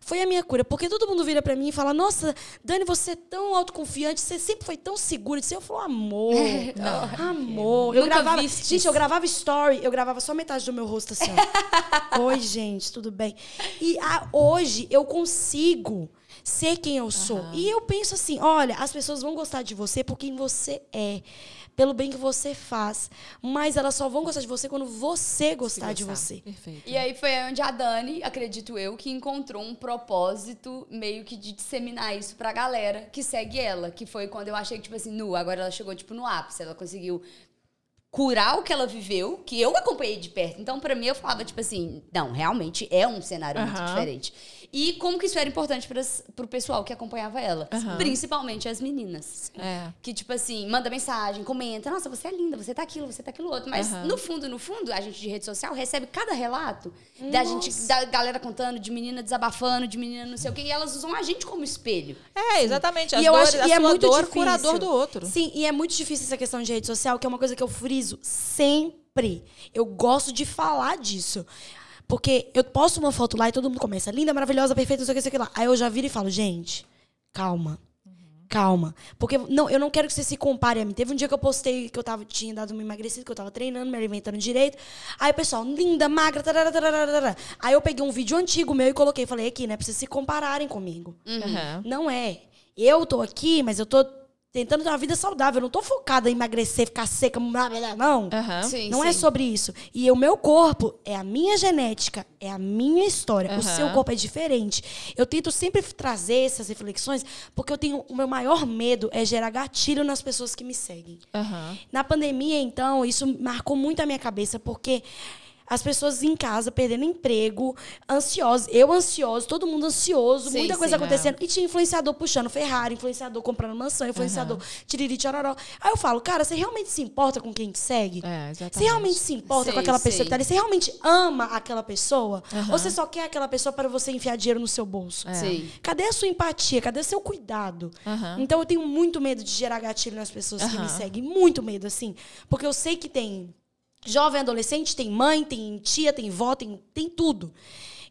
Foi a minha cura, porque todo mundo vira pra mim e fala: "Nossa, Dani, você é tão autoconfiante, você sempre foi tão segura". Eu falo: "Amor, amor". Eu gravava, gente, eu gravava story, eu gravava só metade do meu rosto assim. ó. Oi, gente, tudo bem? E ah, hoje eu consigo ser quem eu sou. E eu penso assim, olha, as pessoas vão gostar de você por quem você é, pelo bem que você faz, mas elas só vão gostar de você quando você gostar de gostar. você. Perfeito. E aí foi onde a Dani, acredito eu, que encontrou um propósito meio que de disseminar isso pra galera que segue ela. Que foi quando eu achei que, tipo assim, nu, agora ela chegou, tipo, no ápice. Ela conseguiu curar o que ela viveu, que eu acompanhei de perto. Então, pra mim, eu falava, tipo assim, não, realmente é um cenário muito Aham. diferente. E como que isso era importante pras, pro pessoal que acompanhava ela. Principalmente as meninas. É. Que, tipo assim, manda mensagem, comenta, nossa, você é linda, você tá aquilo, você tá aquilo outro. Mas Aham. no fundo, no fundo, a gente de rede social recebe cada relato da gente, da galera contando, de menina desabafando, de menina não sei o quê, e elas usam a gente como espelho. É, exatamente. As E eu dores, acho a e é muito dor, difícil. curador do outro. Sim, e é muito difícil essa questão de rede social, que é uma coisa que eu friso sempre. Eu gosto de falar disso. Porque eu posto uma foto lá e todo mundo começa, linda, maravilhosa, perfeita, não sei o que, não sei o que lá. Aí eu já viro e falo, gente, calma. Calma. Porque não, eu não quero que você se compare a mim. Teve um dia que eu postei que eu tava, tinha dado uma emagrecida, que eu tava treinando, me alimentando direito. Aí o pessoal, linda, magra, tarará, tarará, tarará. Aí eu peguei um vídeo antigo meu e coloquei. Falei aqui, né? Pra vocês se compararem comigo. Aham. Não é. Eu tô aqui, mas eu tô tentando ter uma vida saudável. Eu não tô focada em emagrecer, ficar seca, blá, blá, blá, não. Aham. Sim, Não é sim. sobre isso. E o meu corpo é a minha genética, é a minha história. O Aham. seu corpo é diferente. Eu tento sempre trazer essas reflexões, porque eu tenho o meu maior medo é gerar gatilho nas pessoas que me seguem. Aham. Na pandemia, então, isso marcou muito a minha cabeça, porque as pessoas em casa perdendo emprego, ansiosas, eu ansioso, todo mundo ansioso, Sim, muita coisa sim. acontecendo. E tinha influenciador puxando Ferrari, influenciador comprando mansão, influenciador tiriri tchororó. Aí eu falo, cara, você realmente se importa com quem te segue? É, exatamente. Você realmente se importa Sei, com aquela pessoa que tá ali? Você realmente ama aquela pessoa? Aham. Ou você só quer aquela pessoa para você enfiar dinheiro no seu bolso? É. Sim. Cadê a sua empatia? Cadê o seu cuidado? Aham. Então eu tenho muito medo de gerar gatilho nas pessoas que me seguem. Muito medo, assim. Porque eu sei que tem jovem adolescente tem mãe, tem tia, tem vó, tem, tem tudo.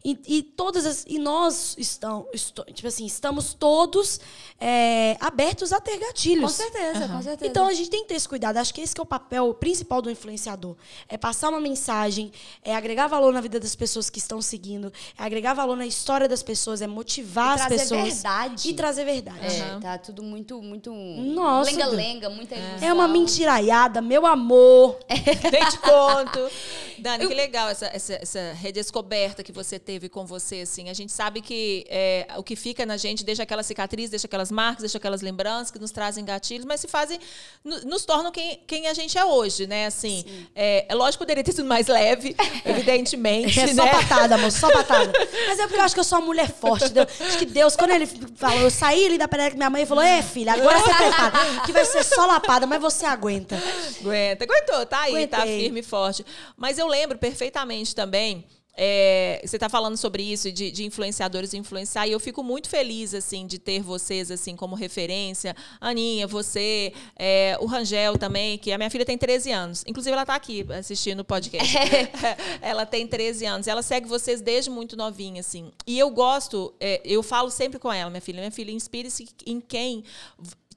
E, e todas as, e nós estão, esto- tipo assim, estamos todos é, abertos a ter gatilhos. Com certeza, com certeza. Então a gente tem que ter esse cuidado. Acho que esse que é o papel principal do influenciador. É passar uma mensagem, é agregar valor na vida das pessoas que estão seguindo, é agregar valor na história das pessoas, é motivar E as trazer pessoas. verdade. E trazer verdade. É, tá tudo muito, muito. Nossa, Lenga-lenga, muita ilusão. É uma mentiraiada, meu amor. Nem te conto. Dani, que legal essa, essa, essa redescoberta que você teve com você, assim. A gente sabe que é, o que fica na gente deixa aquela cicatriz, deixa aquelas marcas, deixa aquelas lembranças que nos trazem gatilhos, mas se fazem, no- nos tornam quem, quem a gente é hoje, né? Assim, é, é lógico que poderia ter sido mais leve, evidentemente, É né? só patada, amor, só patada. Mas é porque eu acho que eu sou uma mulher forte. entendeu? Acho que Deus, quando ele falou, eu saí ali da pereira com minha mãe e falou: É, filha, agora você prepara. Que vai ser só lapada, mas você aguenta. Aguenta, aguentou, tá aí, tá Aguentei. firme e forte. Mas eu lembro perfeitamente também. É, você está falando sobre isso, de, de influenciadores influenciar, e eu fico muito feliz, assim, de ter vocês, assim, como referência. Aninha, você, é, o Rangel também, que a minha filha tem 13 anos. Inclusive, ela está aqui assistindo o podcast. ela tem 13 anos. Ela segue vocês desde muito novinha, assim. E eu gosto, é, eu falo sempre com ela, minha filha, minha filha, inspire-se em quem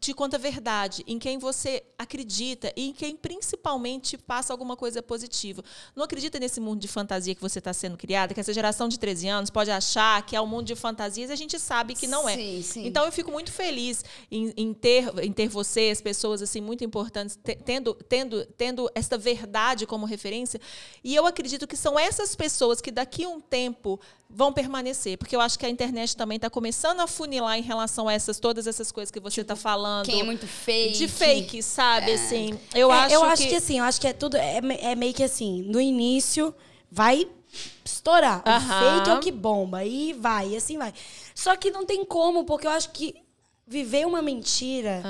te conta a verdade, em quem você acredita e em quem principalmente passa alguma coisa positiva. Não acredita nesse mundo de fantasia que você está sendo criada, que essa geração de 13 anos pode achar que é um mundo de fantasias e a gente sabe que não é. Sim, sim. Então eu fico muito feliz em, em ter em ter vocês, pessoas assim muito importantes, te- tendo tendo tendo esta verdade como referência. E eu acredito que são essas pessoas que daqui a um tempo vão permanecer, porque eu acho que a internet também está começando a funilar em relação a essas todas essas coisas que você está falando. Quem é muito fake. de fake, sabe? Assim, eu É, acho eu acho que, que... assim, eu acho que é tudo. É, é meio que assim, no início vai estourar. O fake é o que bomba. E vai, e assim vai. Só que não tem como, porque eu acho que viver uma mentira.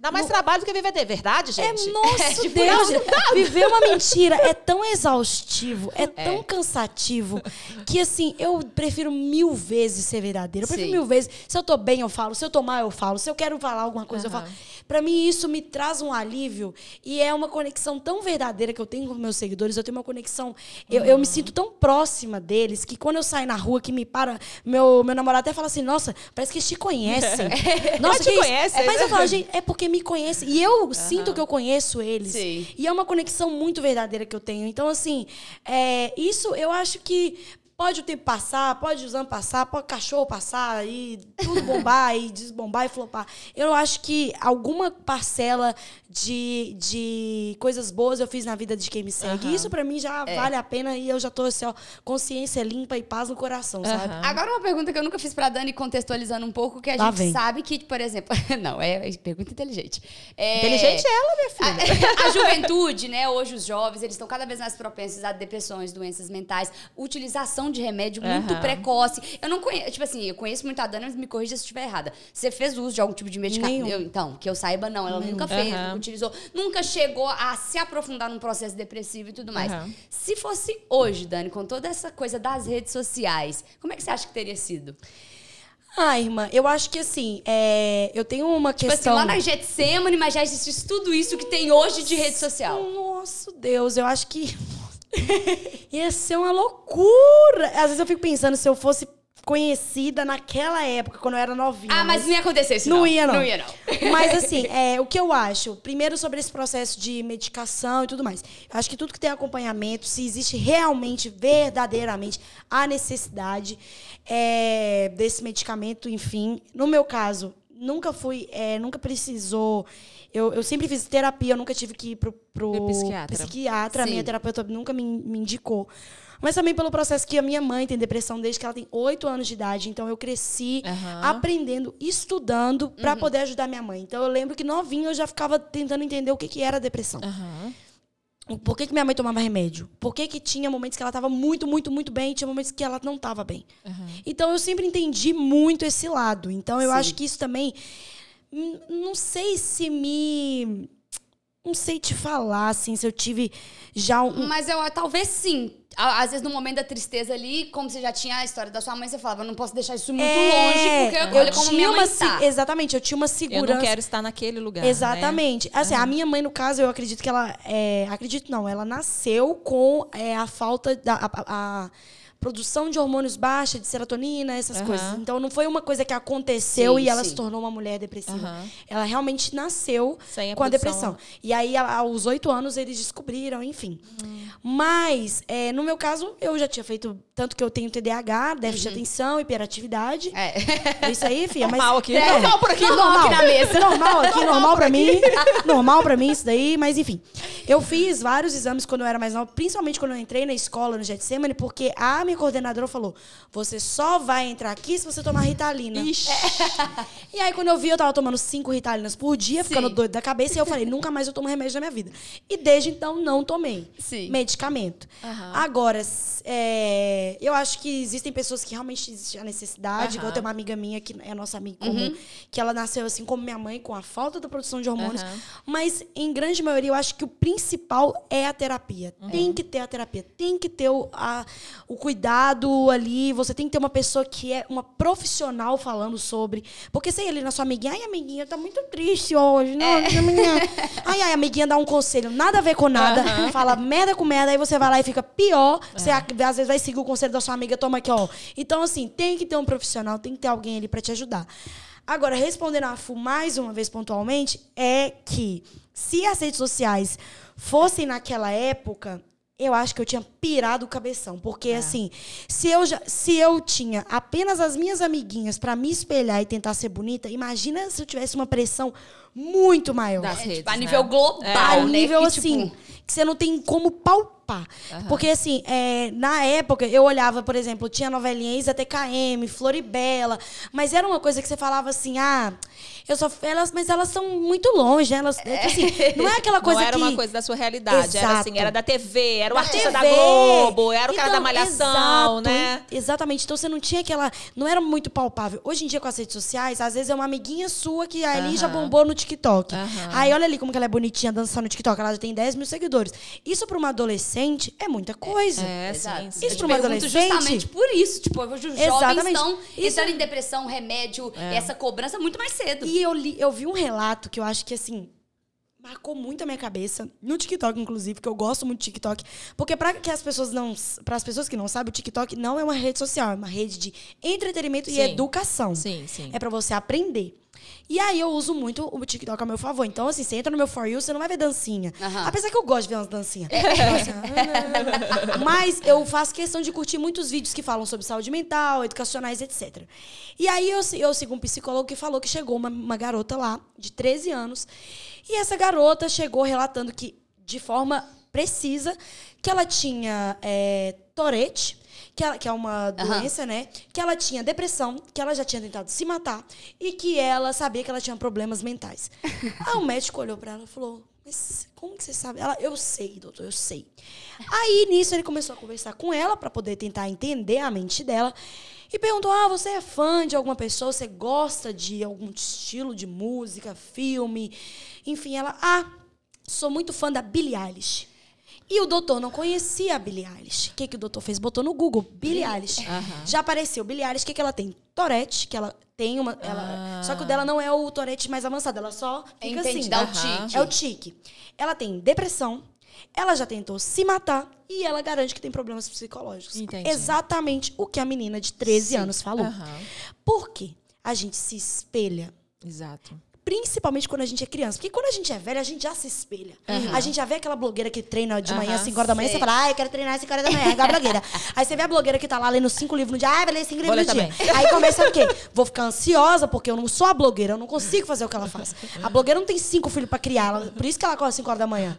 Dá mais trabalho do que viver de verdade, gente. É, nossa tipo, Deus, não, viver uma mentira é tão exaustivo, é tão cansativo, que assim, eu prefiro mil vezes ser verdadeira. Eu prefiro Sim. mil vezes. Se eu tô bem, eu falo. Se eu tô mal, eu falo. Se eu quero falar alguma coisa, eu falo. Pra mim, isso me traz um alívio e é uma conexão tão verdadeira que eu tenho com meus seguidores. Eu tenho uma conexão. Eu, eu me sinto tão próxima deles que quando eu saio na rua, que me para, meu, meu namorado até fala assim: nossa, parece que eles te conhecem. Nossa, Mas te conhecem, É, mas né? eu falo, gente, é porque me conhecem. E eu sinto que eu conheço eles. Sim. E é uma conexão muito verdadeira que eu tenho. Então, assim, é, isso eu acho que pode o tempo passar, pode os anos passar, pode o cachorro passar e tudo bombar e desbombar e flopar. Eu acho que alguma parcela de, de coisas boas eu fiz na vida de quem me segue. Aham. Isso pra mim já vale a pena e eu já tô assim, ó, consciência limpa e paz no coração, sabe? Aham. Agora uma pergunta que eu nunca fiz pra Dani, contextualizando um pouco, que a Lá gente vem. sabe que, por exemplo... Não, é pergunta inteligente. É, Inteligente é ela, minha filha. A, a juventude, né? Hoje os jovens, eles estão cada vez mais propensos a depressões, doenças mentais, utilização de remédio muito precoce. Eu não conheço, tipo assim, eu conheço muito a Dani, mas me corrija se estiver errada. Você fez uso de algum tipo de medicamento? Nenhum. Eu, então, que eu saiba, não. Ela nunca fez, Aham. nunca utilizou, nunca chegou a se aprofundar num processo depressivo e tudo mais. Aham. Se fosse hoje, Dani, com toda essa coisa das redes sociais, como é que você acha que teria sido? Ah, irmã, eu acho que assim, é, eu tenho uma Tipo assim, questão. lá na Getsemane, mas já existe tudo isso que tem hoje de rede social. Nossa, Deus, eu acho que ia ser uma loucura. Às vezes eu fico pensando se eu fosse conhecida naquela época, quando eu era novinha. Ah, mas não ia acontecer isso, Não não. ia, não. Não ia, não. Mas assim, é, o que eu acho, primeiro sobre esse processo de medicação e tudo mais. Eu acho que tudo que tem acompanhamento, se existe realmente, verdadeiramente, a necessidade é, desse medicamento, enfim. No meu caso, nunca fui, é, nunca precisou. Eu, eu sempre fiz terapia, eu nunca tive que ir pro, pro psiquiatra. psiquiatra. Sim. minha terapeuta nunca me, me indicou. Mas também pelo processo que a minha mãe tem depressão desde que ela tem oito anos de idade. Então eu cresci Aham. aprendendo, estudando para Uhum. poder ajudar minha mãe. Então eu lembro que novinha eu já ficava tentando entender o que, que era depressão. Aham. Por que, que minha mãe tomava remédio? Por que, que tinha momentos que ela estava muito, muito, muito bem e tinha momentos que ela não estava bem? Então eu sempre entendi muito esse lado. Então eu Sim. acho que isso também. hum, Não sei se me. não sei te falar, assim, se eu tive já um. Mas eu talvez sim. Às vezes, no momento da tristeza ali, como você já tinha a história da sua mãe, você falava, eu não posso deixar isso muito É, longe, porque olha como tinha minha mãe tá. Exatamente, eu tinha uma Eu segurança. não quero estar naquele lugar. né? Exatamente. Assim, a minha mãe, no caso, eu acredito que ela. é, acredito não, ela nasceu com é, a falta da. A- a produção de hormônios baixa, de serotonina, essas Aham. coisas. Então não foi uma coisa que aconteceu Sim, e ela sim. se tornou uma mulher depressiva. Aham. Ela realmente nasceu a com a depressão. E aí, aos oito anos, eles descobriram, enfim. Hum. Mas, é, no meu caso, eu já tinha feito. Tanto que eu tenho TDAH, déficit de atenção, hiperatividade. Uhum. É. É isso aí, filha. Mas, Normal aqui. É. Normal por aqui. Normal aqui na mesa. Normal aqui, normal pra mim. Normal pra mim isso daí, mas enfim. Eu fiz vários exames quando eu era mais nova, principalmente quando eu entrei na escola no Getsemane, porque a minha coordenadora falou: "Você só vai entrar aqui se você tomar Ritalina". Ixi. E aí quando eu vi, eu tava tomando cinco Ritalinas por dia, ficando Sim. doido da cabeça, e eu falei: "Nunca mais eu tomo remédio na minha vida". E desde então não tomei Sim. medicamento. Aham. Agora, é, eu acho que existem pessoas que realmente existe a necessidade, igual Aham. tem uma amiga minha que é nossa amiga comum, que ela nasceu assim como minha mãe, com a falta da produção de hormônios. Mas, em grande maioria, eu acho que o principal é a terapia. Tem que ter a terapia, tem que ter o, a- o cuidado ali. Você tem que ter uma pessoa que é uma profissional falando sobre. Porque sei ali na sua amiguinha, ai, amiguinha, tá muito triste hoje. Não, amiguinha. Ai, ai, amiguinha dá um conselho, nada a ver com nada. Fala merda com merda, aí você vai lá e fica pior. Você ac- às vezes vai seguir o conselho da sua amiga, toma aqui, ó. Então, assim, tem que ter um profissional, tem que ter alguém ali pra te ajudar. Agora, respondendo a FU mais uma vez pontualmente, é que se as redes sociais fossem naquela época, eu acho que eu tinha pirado o cabeção. Porque, assim, se eu, já, se eu tinha apenas as minhas amiguinhas pra me espelhar e tentar ser bonita, imagina se eu tivesse uma pressão muito maior. Das É, redes, tipo, a né? nível global, A né? nível Que, assim, tipo, que você não tem como palpar. Porque, assim, é, na época, eu olhava, por exemplo, tinha novelinha Isa TKM, Floribela, mas era uma coisa que você falava assim, ah, eu só. Elas, mas elas são muito longe, né? Elas, assim, não é aquela coisa não era que. uma coisa da sua realidade. Era Exato. assim, era da TV, era o Da artista da TV. Globo, era o cara da Então, Malhação, exato, né? Exatamente. Então você não tinha aquela. Não era muito palpável. Hoje em dia, com as redes sociais, às vezes é uma amiguinha sua que ali já Aham. bombou no TikTok. Aham. Aí olha ali como que ela é bonitinha dançando no TikTok. Ela já tem 10 mil seguidores. Isso para uma adolescente é muita coisa. É, Exato. sim, sim. Isso pra uma adolescente? justamente por isso. Tipo, os jovens Exatamente. estão Isso- entrando em depressão, remédio, essa cobrança muito mais cedo. E eu, li, eu vi um relato que eu acho que, assim, marcou muito a minha cabeça, no TikTok, inclusive, que eu gosto muito do TikTok. Porque para que as pessoas não. Para as pessoas que não sabem, o TikTok não é uma rede social, é uma rede de entretenimento e Sim. educação. Sim, sim. É para você aprender. E aí eu uso muito o TikTok a meu favor. Então, assim, você entra no meu For You, você não vai ver dancinha. Aham. Apesar que eu gosto de ver umas dancinhas. Mas eu faço questão de curtir muitos vídeos que falam sobre saúde mental, educacionais, etc. E aí eu, eu sigo um psicólogo que falou que chegou uma, uma garota lá, de 13 anos, e essa garota chegou relatando que, de forma precisa, que ela tinha é, Tourette, que, ela- que é uma doença, né? Que ela tinha depressão, que ela já tinha tentado se matar e que ela sabia que ela tinha problemas mentais. Aí o médico olhou pra ela e falou: Mas como que você sabe? Ela, eu sei, doutor, eu sei. Aí nisso ele começou a conversar com ela pra poder tentar entender a mente dela e perguntou: Ah, você é fã de alguma pessoa? Você gosta de algum estilo de música, filme? Enfim, ela, ah, sou muito fã da Billie Eilish. E o doutor não conhecia a Billie Eilish. O que, que o doutor fez? Botou no Google, Billie Eilish. Já apareceu Billie Eilish. O que, que ela tem? Tourette, que ela tem uma... ela- Só que o dela não é o Tourette mais avançado. Ela só fica Entendi, assim. dá o Aham. tique. É o tique. Ela tem depressão. Ela já tentou se matar. E ela garante que tem problemas psicológicos. Entendi. Exatamente o que a menina de 13 anos falou. Aham. Por quê? A gente se espelha Exato. Principalmente quando a gente é criança. Porque quando a gente é velha, a gente já se espelha. A gente já vê aquela blogueira que treina de manhã, Aham, às 5 horas da manhã, sei. você fala, ah, eu quero treinar às 5 horas da manhã, igual a blogueira. Aí você vê a blogueira que tá lá lendo cinco livros no dia, ah, vai ler cinco Vou livros ler no dia. Aí começa o quê? Vou ficar ansiosa, porque eu não sou a blogueira, eu não consigo fazer o que ela faz. A blogueira não tem cinco filhos pra criar, ela- por isso que ela acorda às 5 horas da manhã.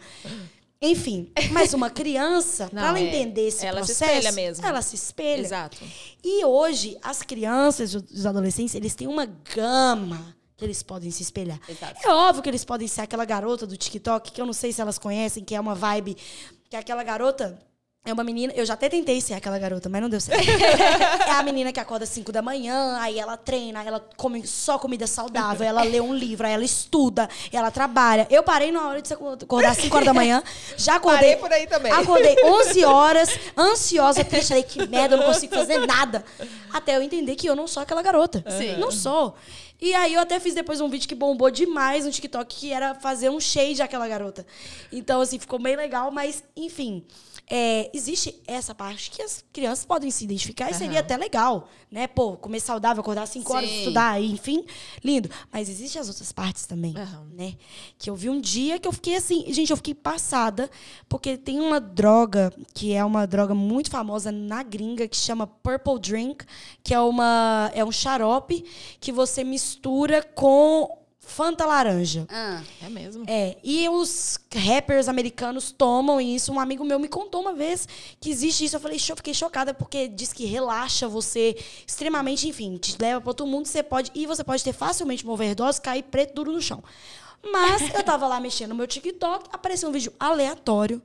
Enfim, mas uma criança, pra ela é. entender esse Ela se processo, espelha mesmo. ela se espelha. Exato. E hoje, as crianças, os adolescentes, eles têm uma gama que eles podem se espelhar. Exato. É óbvio que eles podem ser aquela garota do TikTok, que eu não sei se elas conhecem, que é uma vibe, que é aquela garota É uma menina, eu já até tentei ser aquela garota, mas não deu certo. é a menina que acorda às 5 da manhã, aí ela treina, aí ela come só comida saudável, ela lê um livro, aí ela estuda, ela trabalha. Eu parei na hora de acordar às 5 horas da manhã, já acordei. Parei por aí também. Acordei 11 horas, ansiosa, triste, falei, que merda, eu não consigo fazer nada. Até eu entender que eu não sou aquela garota. Sim. Não sou. E aí eu até fiz depois um vídeo que bombou demais no TikTok, que era fazer um shade àquela garota. Então, assim, ficou bem legal, mas, enfim. É, existe essa parte que as crianças podem se identificar e seria até legal, né? Pô, comer saudável, acordar às 5 horas, estudar, enfim, lindo. Mas existem as outras partes também, Aham. né? Que eu vi um dia que eu fiquei assim, gente, eu fiquei passada, porque tem uma droga que é uma droga muito famosa na gringa que chama Purple Drink, que é uma é um xarope que você mistura com Fanta laranja. Ah, É mesmo? É, e os rappers americanos tomam isso. Um amigo meu me contou uma vez que existe isso. Eu falei, "Cho- fiquei chocada, porque diz que relaxa você extremamente, enfim, te leva para outro mundo. Você pode, e você pode ter facilmente uma overdose, cair preto duro no chão. Mas eu tava lá mexendo no meu TikTok, apareceu um vídeo aleatório.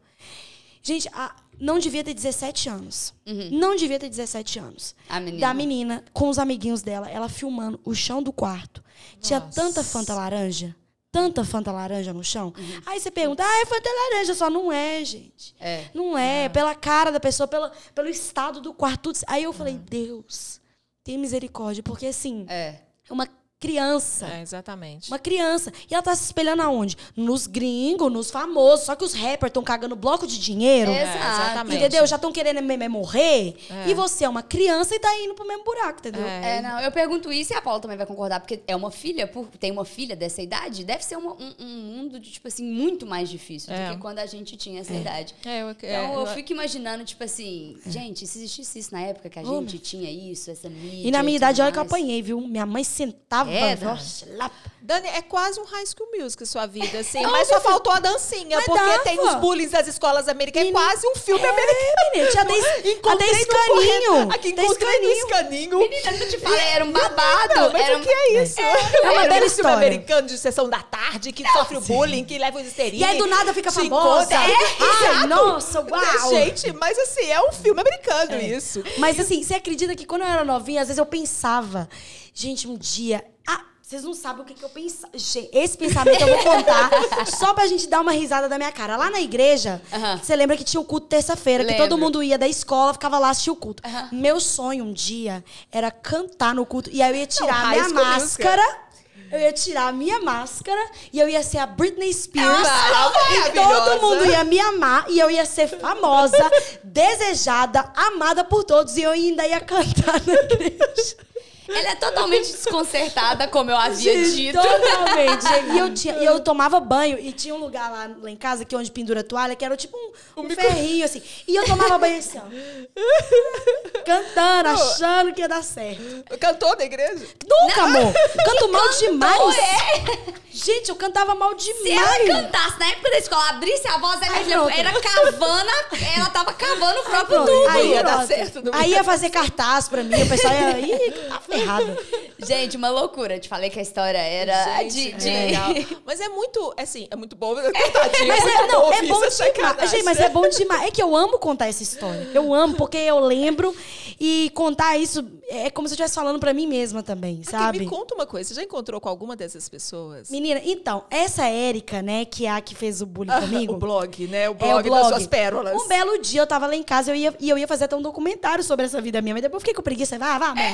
Gente, a- não devia ter 17 anos. Não devia ter 17 anos. A menina. Da menina, com os amiguinhos dela, ela filmando o chão do quarto. Tinha Nossa. tanta Fanta laranja, tanta Fanta laranja no chão. Aí você pergunta, ah, é Fanta laranja. Só não é, gente. É. Não é, pela cara da pessoa, pela, pelo estado do quarto. tudo. Aí eu falei, Deus, tem misericórdia. Porque, assim, É. é uma criança. É, exatamente. Uma criança. E ela tá se espelhando aonde? Nos gringos, nos famosos. Só que os rappers estão cagando bloco de dinheiro. É, É, exatamente. Entendeu? Já estão querendo mesmo é morrer. É. E você é uma criança e tá indo pro mesmo buraco, entendeu? É. É, não, eu pergunto isso e a Paula também vai concordar, porque é uma filha, por, tem uma filha dessa idade, deve ser uma- um, um mundo, de, tipo assim, muito mais difícil É. do que quando a gente tinha essa idade. É, eu, Então é, eu eu- fico imaginando, tipo assim, gente, se existisse isso na época que a gente tinha isso, essa mídia. E na minha idade, olha que eu apanhei, viu? Minha mãe sentava. er það slapp Dani, é quase um High School Music sua vida, assim. mas só faltou a dancinha, Mas porque dava. tem os bullying das escolas americanas. É Menina- quase um filme americano. É, menina, tinha es- Encontrei no escaninho. Aqui encontrei no escaninho. Menina, eu te falei, era um babado. Não, mas era o que é isso? É uma Era bela um filme história. americano de sessão da tarde, que sofre o bullying, que leva os histeria. E aí do nada fica famosa. encontra. É, Ai, nossa, uau. Gente, mas assim, é um filme americano É. isso. Mas assim, você acredita que quando eu era novinha, às vezes eu pensava, gente, um dia. Ah, vocês não sabem o que, que eu pensava. Gente, esse pensamento eu vou contar só pra gente dar uma risada da minha cara. Lá na igreja, Aham. você lembra que tinha o culto terça-feira, que todo mundo ia da escola, ficava lá assistir o culto. Meu sonho um dia era cantar no culto. E aí eu ia tirar a High minha máscara. Eu ia tirar a minha máscara e eu ia ser a Britney Spears. Ah, e todo mundo ia me amar e eu ia ser famosa, desejada, amada por todos e eu ainda ia cantar na igreja. Ela é totalmente desconcertada, como eu havia dito. Totalmente. gente. E eu, tinha, e eu tomava banho e tinha um lugar lá, lá em casa que é onde pendura a toalha, que era tipo um, um ferrinho, assim. E eu tomava banho assim, ó. Cantando, achando que ia dar certo. Cantou na igreja? Nunca, amor. Canto mal demais. é. Gente, eu cantava mal Se ela demais. cantasse na época da escola, abrisse a voz, ela Ai, era cavando, ela tava cavando o próprio Pronto. tubo. Aí ia dar certo, não Aí ia. ia fazer cartaz pra mim, o pessoal ia. Ih, tá ferrado. Gente, uma loucura. Te falei que a história era Gente, de. que de- legal. Mas é muito, assim, é muito bom. Tadinha, Mas é, não, é bom demais. sacanagem. Gente, mas é bom demais. É que eu amo contar essa história. Eu amo, porque eu lembro e contar isso é como se eu estivesse falando pra mim mesma também, Aqui, sabe? me conta uma coisa, você já encontrou com alguma dessas pessoas? Menina, então, essa Érica, né, que é a que fez o bullying comigo. o blog, né? O É, blog, o blog. das suas pérolas. Um belo dia eu tava lá em casa eu ia, e eu ia fazer até um documentário sobre essa vida minha, mas depois eu fiquei com preguiça. Vá, vá, mãe.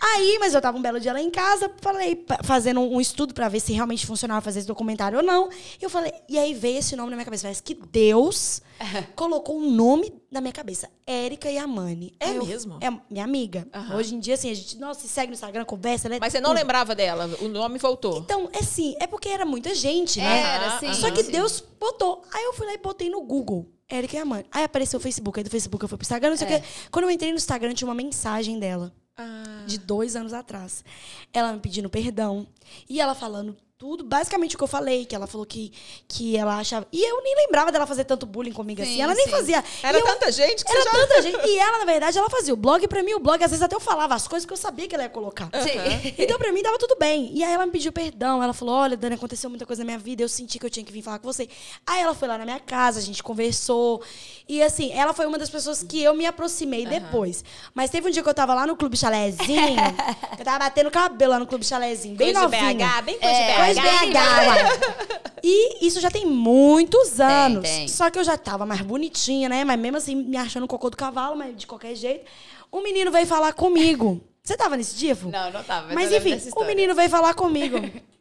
Aí, mas eu tava um belo dia lá em casa, falei, fazendo um estudo pra ver se realmente funcionava fazer esse documentário ou não. E eu falei, e aí veio esse nome na minha cabeça. Parece que Deus colocou um nome na minha cabeça. Érica Yamani. É Aí eu- mesmo? É minha amiga. Aham. Hoje em dia, assim, a gente, nossa, se segue no Instagram, conversa. ela é Mas você não tudo. lembrava dela, o nome voltou. Então, é assim, é porque era muita gente, né? Era, sim. Só que sim. Deus botou. Aí eu fui lá e botei no Google. Érica Yamani. Aí apareceu o Facebook. Aí do Facebook eu fui pro Instagram, não sei o É. quê. Quando eu entrei no Instagram, tinha uma mensagem dela. Ah. De dois anos atrás. Ela me pedindo perdão. E ela falando tudo, basicamente o que eu falei, que ela falou que, que ela achava. E eu nem lembrava dela fazer tanto bullying comigo Sim, assim. Ela nem sim. fazia. Era eu- tanta gente que Era você já... tanta gente. E ela, na verdade, ela fazia o blog pra mim, o blog, às vezes até eu falava as coisas que eu sabia que ela ia colocar. Sim. Então, pra mim, tava tudo bem. E aí ela me pediu perdão. Ela falou: olha, Dani, aconteceu muita coisa na minha vida. Eu senti que eu tinha que vir falar com você. Aí ela foi lá na minha casa, a gente conversou. E assim, ela foi uma das pessoas que eu me aproximei depois. Mas teve um dia que eu tava lá no Clube Chalézinho. eu tava batendo cabelo lá no Clube Chalézinho, bem Coisa de novinha. BH, bem coisa É, de Coisa BH. E isso já tem muitos anos. tem. Só que eu já tava mais bonitinha, né? Mas mesmo assim, me achando cocô do cavalo, mas de qualquer jeito. Um menino veio falar comigo. Você tava nesse dia, Fu? Não, não tava. Mas lembro enfim, o menino veio falar comigo.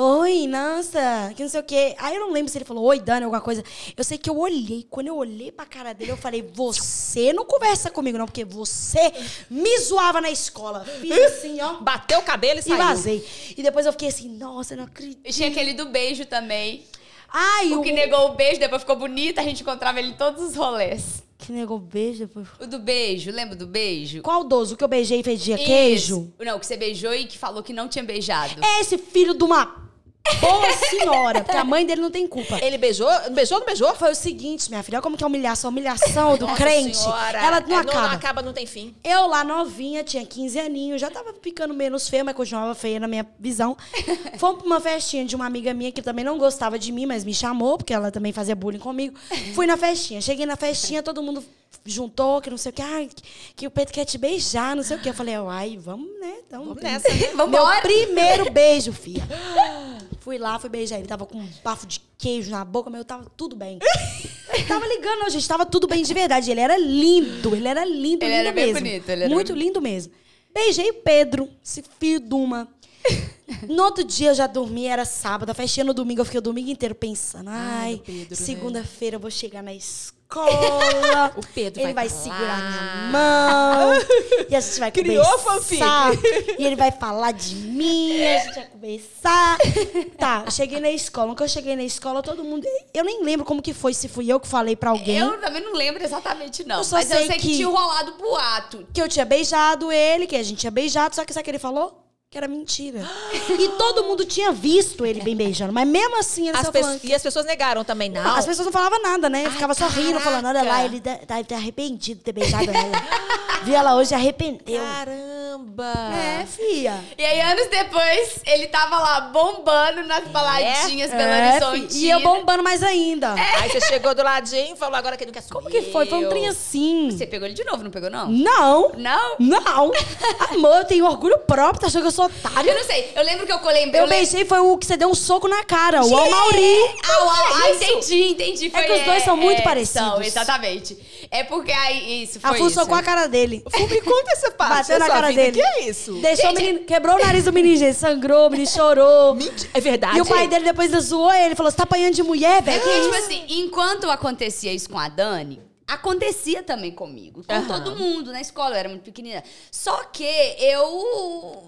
Oi, nossa, que não sei o quê. Aí eu não lembro se ele falou, oi, Dani, alguma coisa. Eu sei que eu olhei. Quando eu olhei pra cara dele, eu falei, você não conversa comigo, não, porque você me zoava na escola. Fiz assim, ó. Bateu o cabelo e E saiu. vazei. E depois eu fiquei assim, nossa, eu não acredito. E tinha aquele do beijo também. Ai, O que negou o beijo, depois ficou bonito, a gente encontrava ele em todos os rolês. Que negou beijo depois. O do beijo, lembra do beijo? Qual dozo? O que eu beijei e fedia queijo? Isso. Não, que você beijou e que falou que não tinha beijado. Esse filho de uma boa senhora, porque a mãe dele não tem culpa. Ele beijou? Beijou ou não beijou? Foi o seguinte, minha filha, olha como que é a humilhação, a humilhação do Nossa crente. Senhora. Ela não É, acaba. Não, acaba, não tem fim. Eu lá novinha, tinha 15 aninhos, já tava ficando menos feia, mas continuava feia na minha visão. Fomos pra uma festinha de uma amiga minha que também não gostava de mim, mas me chamou, porque ela também fazia bullying comigo. Fui na festinha. Cheguei na festinha, todo mundo juntou, que não sei o que, ai, que o Pedro quer te beijar, não sei o que. Eu falei, ai, vamos, né? Então, Vamos nessa, né? Vambora. Meu primeiro beijo, filha. Fui lá, fui beijar ele. Tava com um bafo de queijo na boca, mas eu tava tudo bem. Ele tava ligando, não, gente. Tava tudo bem de verdade. Ele era lindo. Ele era lindo, Ele lindo era mesmo. bonito, ele era Muito bem- lindo mesmo. Beijei o Pedro, esse filho de uma. No outro dia eu já dormi, era sábado. A festinha no domingo, eu fiquei o domingo inteiro pensando. Ai, Pedro, né? segunda-feira eu vou chegar na escola. O Pedro Ele vai vai, segurar minha mão. e a gente vai Criou conversar. fanfic. E ele vai falar de mim, a gente vai conversar. Tá, eu cheguei na escola. Quando eu cheguei na escola, todo mundo. Eu nem lembro como que foi, se fui eu que falei pra alguém. Eu também não lembro exatamente, não. Eu só Mas eu sei sei que, que- tinha rolado boato. Que eu tinha beijado ele, que a gente tinha beijado, só que sabe o que ele falou? Que era mentira. e todo mundo tinha visto ele bem beijando. Mas mesmo assim, ele As falando. E as pessoas negaram também, não. As pessoas não falavam nada, né? Ficava só rindo, falando, olha lá, ele tá, tá arrependido de ter beijado ela. Viu ela hoje e arrependeu. Caramba! É, fia. E aí, anos depois, ele tava lá bombando nas baladinhas Belo É, Horizonte. E eu bombando mais ainda. Aí você chegou do ladinho e falou agora que não quer Como que foi? Foi um trem assim. Você pegou ele de novo, não pegou, não? Não. Não? Não. Amor, eu tenho orgulho próprio. Tá achando que eu sou otária? Eu não sei. Eu lembro que eu colei... Eu lem- beijei, foi o que você deu um soco na cara. O Almauri. Ah, ah, entendi, entendi. Foi, que os dois são muito parecidos. São, exatamente. É porque aí, isso, A foi Fu isso. socou a cara dele. Me conta essa parte Bateu na cara vida. dele. que é isso? Deixou o menino, quebrou o nariz do menino, gente. Sangrou, o menino chorou. Mentira. É verdade? E o pai dele depois zoou ele. Falou, você tá apanhando de mulher, velho? Que Porque, tipo assim, enquanto acontecia isso com a Dani, acontecia também comigo. Com Aham. todo mundo na escola, eu era muito pequenina. Só que eu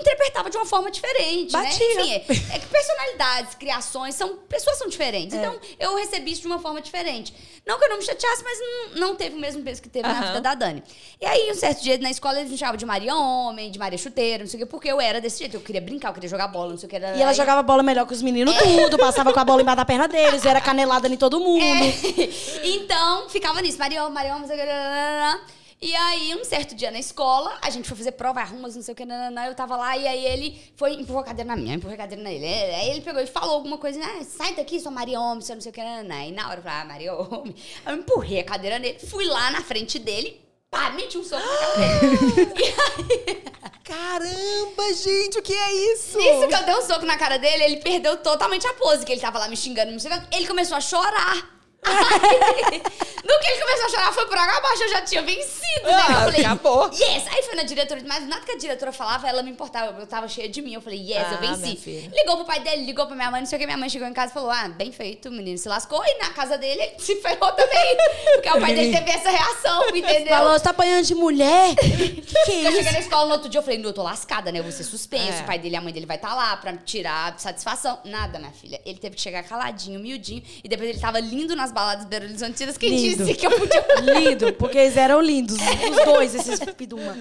interpretava de uma forma diferente, Batia. né? Enfim, é, é que personalidades, criações, são pessoas são diferentes. Então, eu recebi isso de uma forma diferente. Não que eu não me chateasse, mas não, não teve o mesmo peso que teve na Aham. vida da Dani. E aí, um certo dia na escola, eles me chamavam de Maria Homem, de Maria Chuteira, não sei o quê, porque eu era desse jeito. Eu queria brincar, eu queria jogar bola, não sei o que. E ela jogava bola melhor que os meninos tudo. Passava com a bola embaixo da perna deles. Era canelada em todo mundo. É. então, ficava nisso. Marião, Marião, não sei o que. E aí, um certo dia na escola, a gente foi fazer prova, arrumas, não sei o que, nananã, eu tava lá, e aí ele foi, empurrou a cadeira na minha, empurrou a cadeira na ele. Aí ele pegou e falou alguma coisa, ah, sai daqui, sua Maria Homem, você não sei o que, nananã. E na hora eu falei, ah, Maria Homem. Aí eu empurrei a cadeira nele, fui lá na frente dele, pá, meti um soco na cara dele. Caramba, gente, o que é isso? Nisso que eu dei um soco na cara dele, ele perdeu totalmente a pose, que ele tava lá me xingando, me xingando. Ele começou a chorar. Aí, no que ele começou a chorar, foi por água abaixo, eu já tinha vencido, né? Ah, eu falei, acabou. yes! Aí foi na diretora, mas nada que a diretora falava, ela me importava, eu tava cheia de mim. Eu falei, yes, eu Ah, minha venci. Ligou pro pai dele, ligou pra minha mãe, não sei o que. Minha mãe chegou em casa e falou, ah, bem feito, o menino se lascou. E na casa dele, ele se ferrou também. Porque o pai dele teve essa reação, entendeu? Falou, você tá apanhando de mulher? Que que é Eu cheguei isso? na escola no outro dia, eu falei, não, eu tô lascada, né? Eu vou ser suspenso, É. o pai dele e a mãe dele vai estar lá pra tirar satisfação. Nada, minha filha. Ele teve que chegar caladinho, miudinho, e depois ele tava lindo nas baladas Belo Horizontinas, quem Lindo. disse que eu podia... Lindo, porque eles eram lindos, os dois, esses piduma.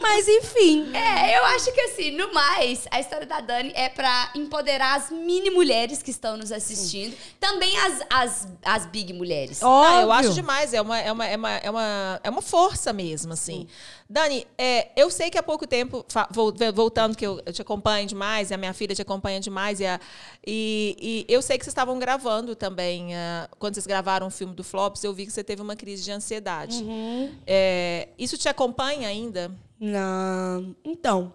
Mas enfim. É, eu acho que assim, no mais, a história da Dani é pra empoderar as mini mulheres que estão nos assistindo. Também as, as, as big mulheres. Ah, eu acho demais. É uma, é uma, é uma, é uma, é uma força mesmo, assim. Dani, é, eu sei que há pouco tempo, voltando, que eu, te acompanho demais, e a minha filha te acompanha demais, e, a- e- e eu sei que vocês estavam gravando também, ah, quando vocês gravaram o filme do Flops, eu vi que você teve uma crise de ansiedade. Uhum. É, isso te acompanha ainda? Não. Então,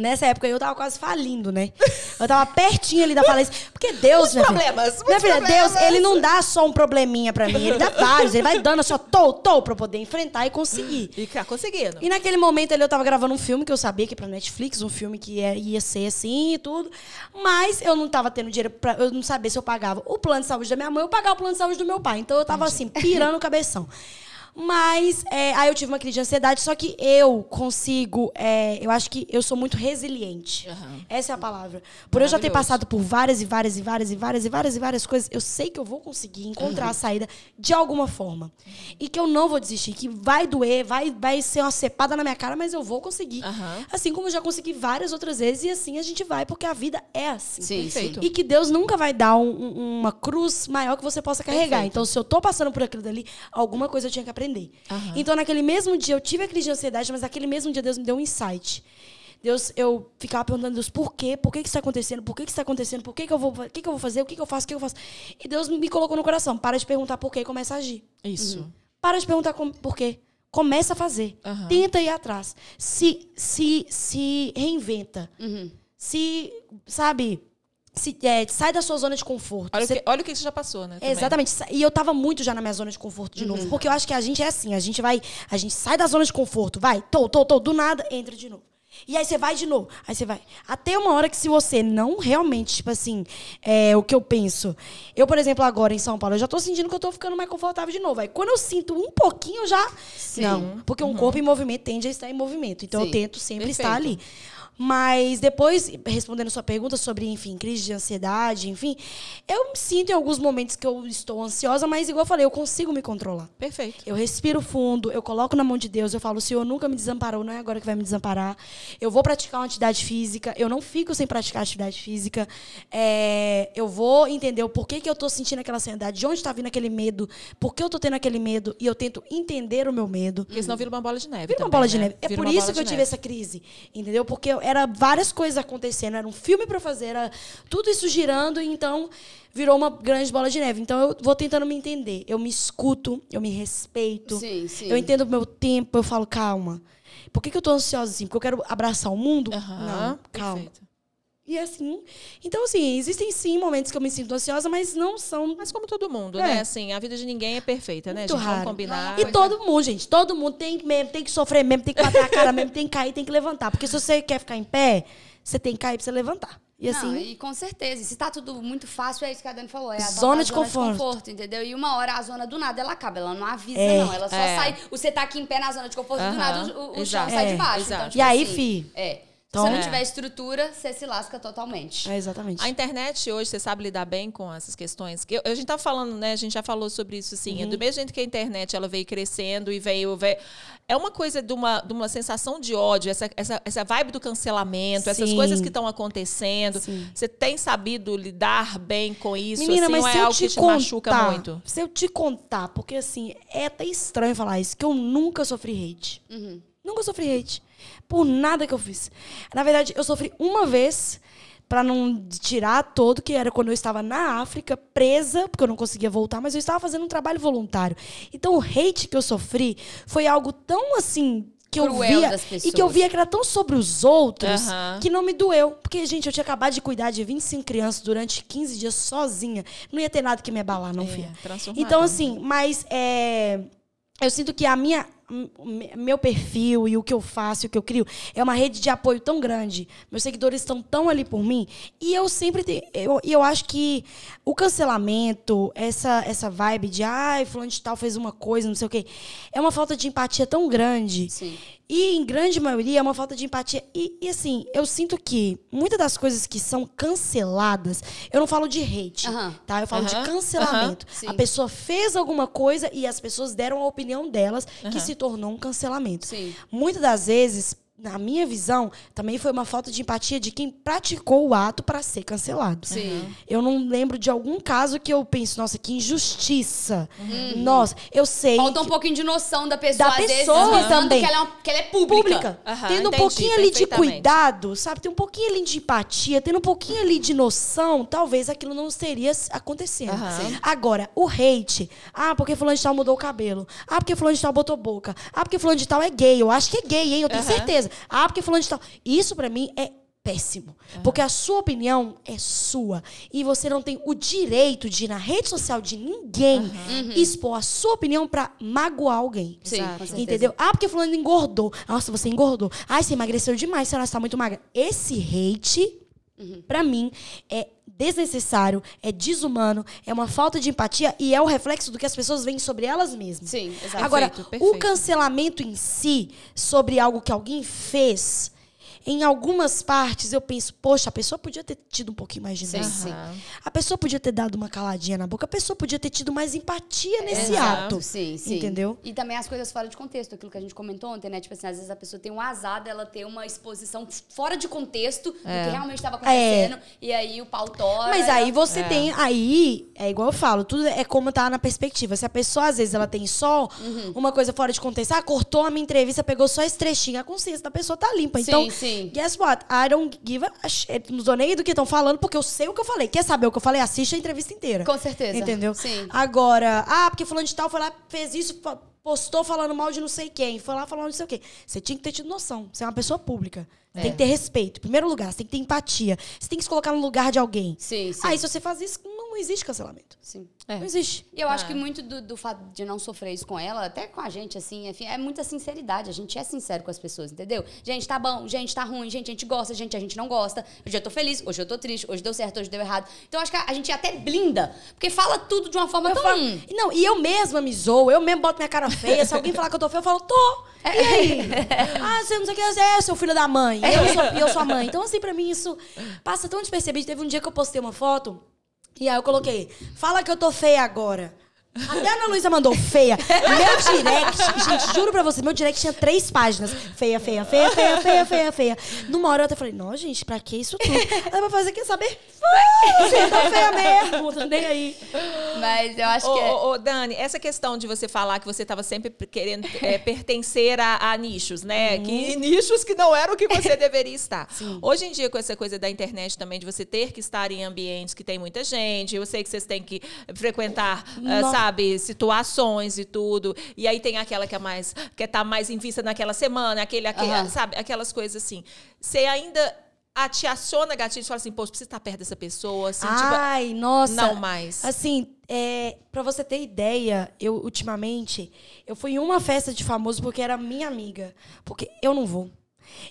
nessa época eu tava quase falindo, né? Eu tava pertinho ali da falência. Porque Deus, Muitos minha filha- problemas, Minha muitos filha, problemas. Deus, ele não dá só um probleminha pra mim, ele dá vários. Ele vai dando só tô, tô, pra eu poder enfrentar e conseguir. E tá conseguindo. E naquele momento ali eu tava gravando um filme que eu sabia que ia pra Netflix, um filme que ia, ia ser assim e tudo. Mas eu não tava tendo dinheiro pra. Eu não sabia se eu pagava o plano de saúde da minha mãe ou pagava o plano de saúde do meu pai. Então eu tava assim, pirando o cabeção. Mas é, aí eu tive uma crise de ansiedade, só que eu consigo. é, eu acho que eu sou muito resiliente. Aham. Essa é a palavra. Por eu já ter passado por várias e várias e várias e várias e várias e várias coisas, eu sei que eu vou conseguir encontrar a saída de alguma forma. E que eu não vou desistir, que vai doer, vai, vai ser uma cepada na minha cara, mas eu vou conseguir. Aham. Assim como eu já consegui várias outras vezes, e assim a gente vai, porque a vida é assim. Sim, Perfeito. E que Deus nunca vai dar um- um- uma cruz maior que você possa carregar. Perfeito. Então, se eu tô passando por aquilo dali, alguma coisa eu tinha que aprender. Aham. Então, naquele mesmo dia, eu tive a crise de ansiedade, mas naquele mesmo dia, Deus me deu um insight. Deus, eu ficava perguntando a Deus, por quê? Por que, que isso está acontecendo? Por que, que isso está acontecendo? Por que, que eu vou, o que, que eu vou fazer? O que, que eu faço? O que, eu faço? E Deus me colocou no coração. Para de perguntar por quê e começa a agir. Isso. Para de perguntar com- por quê. Começa a fazer. Aham. Tenta ir atrás. Se, se, se reinventa. Uhum. Se, sabe, se, é, sai da sua zona de conforto. Olha, Você- o que, olha o que você já passou, né? também. Exatamente. E eu tava muito já na minha zona de conforto de novo. Porque eu acho que a gente é assim. A gente vai. A gente sai da zona de conforto, vai, tô, tô, tô, do nada, entra de novo. E aí você vai de novo. Aí você vai. Até uma hora que se você não realmente, tipo assim, é o que eu penso. Eu, por exemplo, agora em São Paulo, eu já tô sentindo que eu tô ficando mais confortável de novo. Aí quando eu sinto um pouquinho, eu já. Sim. Não. Porque um corpo em movimento tende a estar em movimento. Então Sim. eu tento sempre Perfeito. estar ali. Mas depois, respondendo sua pergunta sobre, enfim, crise de ansiedade, enfim, eu me sinto em alguns momentos que eu estou ansiosa, mas igual eu falei, eu consigo me controlar. Perfeito. Eu respiro fundo, eu coloco na mão de Deus, eu falo, o Senhor nunca me desamparou, não é agora que vai me desamparar. Eu vou praticar uma atividade física, eu não fico sem praticar atividade física. É, eu vou entender o porquê que eu estou sentindo aquela ansiedade, de onde está vindo aquele medo, por que eu estou tendo aquele medo, e eu tento entender o meu medo. Porque senão vira uma bola de neve. Vira uma também, bola de né? neve. É Vira por uma isso bola que eu de tive neve. essa crise, entendeu? Porque era várias coisas acontecendo, era um filme pra fazer, era tudo isso girando, então virou uma grande bola de neve. Então eu vou tentando me entender. Eu me escuto, eu me respeito. Sim, sim. Eu entendo o meu tempo, eu falo, calma. Por que, que eu tô ansiosa assim? Porque eu quero abraçar o mundo? Não, calma. perfeito. E assim. Então, assim, existem sim momentos que eu me sinto ansiosa, mas não são. Mas como todo mundo, É. né? Assim, a vida de ninguém é perfeita, né? Muito gente? Raro. combinar. E todo mundo, gente, todo mundo tem que mesmo, tem que sofrer mesmo, tem que bater a cara mesmo, tem que cair, tem que levantar. Porque se você quer ficar em pé, você tem que cair pra você levantar. E assim, Não, e com certeza. E se tá tudo muito fácil, é isso que a Dani falou. É a tal Zona da de conforto. entendeu? E uma hora a zona do nada, ela acaba. Ela não avisa, É. não. Ela só É. sai... Você tá aqui em pé na zona de conforto, do Aham, nada o, o chão sai É, de baixo. exato. Então, tipo E aí, assim, fi? É. Então- se você não É. tiver estrutura, você se lasca totalmente. é exatamente. A internet hoje, você sabe lidar bem com essas questões? Que eu- a gente tá falando, né? A gente já falou sobre isso, assim. Uhum. Do mesmo jeito que a internet ela veio crescendo e veio. veio- é uma coisa de uma, de uma sensação de ódio, essa, essa, essa vibe do cancelamento, essas Sim. coisas que estão acontecendo. Sim. Você tem sabido lidar bem com isso? Menina, assim, mas ou é se eu algo te que te contar, machuca muito? se eu te contar, porque assim, é até estranho falar isso, que eu nunca sofri hate. Uhum. Nunca sofri hate. Por nada que eu fiz. Na verdade, eu sofri uma vez, pra não tirar todo, que era quando eu estava na África, presa, porque eu não conseguia voltar, mas eu estava fazendo um trabalho voluntário. Então, o hate que eu sofri foi algo tão assim. Que eu via, e que eu via que era tão sobre os outros Aham. que não me doeu. Porque, gente, eu tinha acabado de cuidar de 25 crianças durante 15 dias sozinha. Não ia ter nada que me abalar, não, É. Então, assim, mas é, eu sinto que a minha, meu perfil e o que eu faço, o que eu crio, é uma rede de apoio tão grande. Meus seguidores estão tão ali por mim. E eu sempre tenho. Eu, e eu acho que o cancelamento, essa, essa vibe de ai, fulano de tal fez uma coisa, não sei o quê, é uma falta de empatia tão grande. Sim. E em grande maioria é uma falta de empatia. E, e, assim, eu sinto que muitas das coisas que são canceladas, eu não falo de hate, tá? Eu falo de cancelamento. A pessoa fez alguma coisa e as pessoas deram a opinião delas, que se tornou um cancelamento. Sim. Muitas das vezes, na minha visão, também foi uma falta de empatia de quem praticou o ato para ser cancelado. Sim. Eu não lembro de algum caso que eu penso, nossa, que injustiça. Nossa, eu sei. Falta um que- pouquinho de noção da pessoa, Da vezes, pessoa visando também. Que ela, é uma- que ela é pública. pública. Aham, tendo um entendi, pouquinho ali de cuidado, sabe? Tem um pouquinho ali de empatia, tendo um pouquinho ali de noção, talvez aquilo não estaria acontecendo. Sim. Agora, o hate. Ah, porque fulano de tal mudou o cabelo. Ah, porque fulano de tal botou boca. Ah, porque fulano de tal é gay. Eu acho que é gay, hein? Eu tenho Aham. Ah, porque fulano de tal. Isso pra mim é péssimo. Porque a sua opinião é sua. E você não tem o direito de ir na rede social de ninguém expor a sua opinião pra magoar alguém. Sim. Entendeu? Ah, porque fulano engordou. Nossa, você engordou. Ai, você emagreceu demais, você está muito magra. Esse hate, pra mim, é desnecessário, é desumano, é uma falta de empatia e é o reflexo do que as pessoas veem sobre elas mesmas. Sim, exato. Agora, Perfeito, perfeito. o cancelamento em si, sobre algo que alguém fez, em algumas partes eu penso, poxa, a pessoa podia ter tido um pouquinho mais de Sim. A pessoa podia ter dado uma caladinha na boca, a pessoa podia ter tido mais empatia nesse Exato. ato. Sim, sim. Entendeu? E também as coisas fora de contexto, aquilo que a gente comentou ontem, né? Tipo assim, às vezes a pessoa tem um azar dela ter uma exposição fora de contexto do que realmente estava acontecendo. E aí o pau tora. Mas e aí você É. tem. Aí, é igual eu falo, tudo é como tá na perspectiva. Se a pessoa, às vezes, ela tem só Uhum. uma coisa fora de contexto, ah, cortou a minha entrevista, pegou só esse trechinho, a consciência da pessoa tá limpa. Sim, então, sim. Guess what? I don't give a shit. Não tô nem do que estão falando, porque eu sei o que eu falei. Quer saber o que eu falei? Assiste a entrevista inteira. Com certeza. Entendeu? Sim. Agora, ah, porque fulano de tal foi lá, fez isso, postou falando mal de não sei quem, foi lá falando não sei o quê. Você tinha que ter tido noção. Você é uma pessoa pública. Você É. tem que ter respeito. Em primeiro lugar, você tem que ter empatia. Você tem que se colocar no lugar de alguém. Sim, sim. Aí, se você faz isso, não existe cancelamento. Sim. É. Não existe. E eu acho Ah. que muito do, do fato de não sofrer isso com ela, até com a gente, assim, enfim, é muita sinceridade. A gente é sincero com as pessoas, entendeu? Gente, tá bom, gente, tá ruim, gente, a gente gosta, gente, a gente não gosta. Hoje eu tô feliz, hoje eu tô triste, hoje deu certo, hoje deu errado. Então eu acho que a, a gente até blinda, porque fala tudo de uma forma tão. falo- Não, e eu mesma me zoo, eu mesmo boto minha cara feia. Se alguém falar que eu tô feia, eu falo, tô. E aí? ah, você não sei o que é, seu filho da mãe. E eu sou, eu sou a mãe. Então, assim, pra mim, isso passa tão despercebido. Teve um dia que eu postei uma foto e aí eu coloquei, fala que eu tô feia agora. Até a Ana Luísa mandou feia. Meu direct, gente, juro pra você, meu direct tinha três páginas. Feia, feia, feia, feia, feia, feia, feia. Numa hora eu até falei, não, gente, pra que isso tudo? Aí vai fazer, quer saber? Você tá feia mesmo, tô nem aí. Mas eu acho Ô, que. é- ô, ô, Dani, essa questão de você falar que você estava sempre querendo é, pertencer a, a nichos, né? Uhum. Que nichos que não eram o que você deveria estar. Hoje em dia, com essa coisa da internet também, de você ter que estar em ambientes que tem muita gente, eu sei que vocês têm que frequentar, ah, No- sabe, situações e tudo. E aí tem aquela que é mais, quer estar mais em vista naquela semana, aquele, aquele Aham. sabe, aquelas coisas assim. Você ainda a- te aciona gatilho e fala assim, pô, você precisa estar perto dessa pessoa, assim, tipo, Ai, nossa. não mais. Assim, é, pra você ter ideia, eu ultimamente, eu fui em uma festa de famoso porque era minha amiga. Porque eu não vou.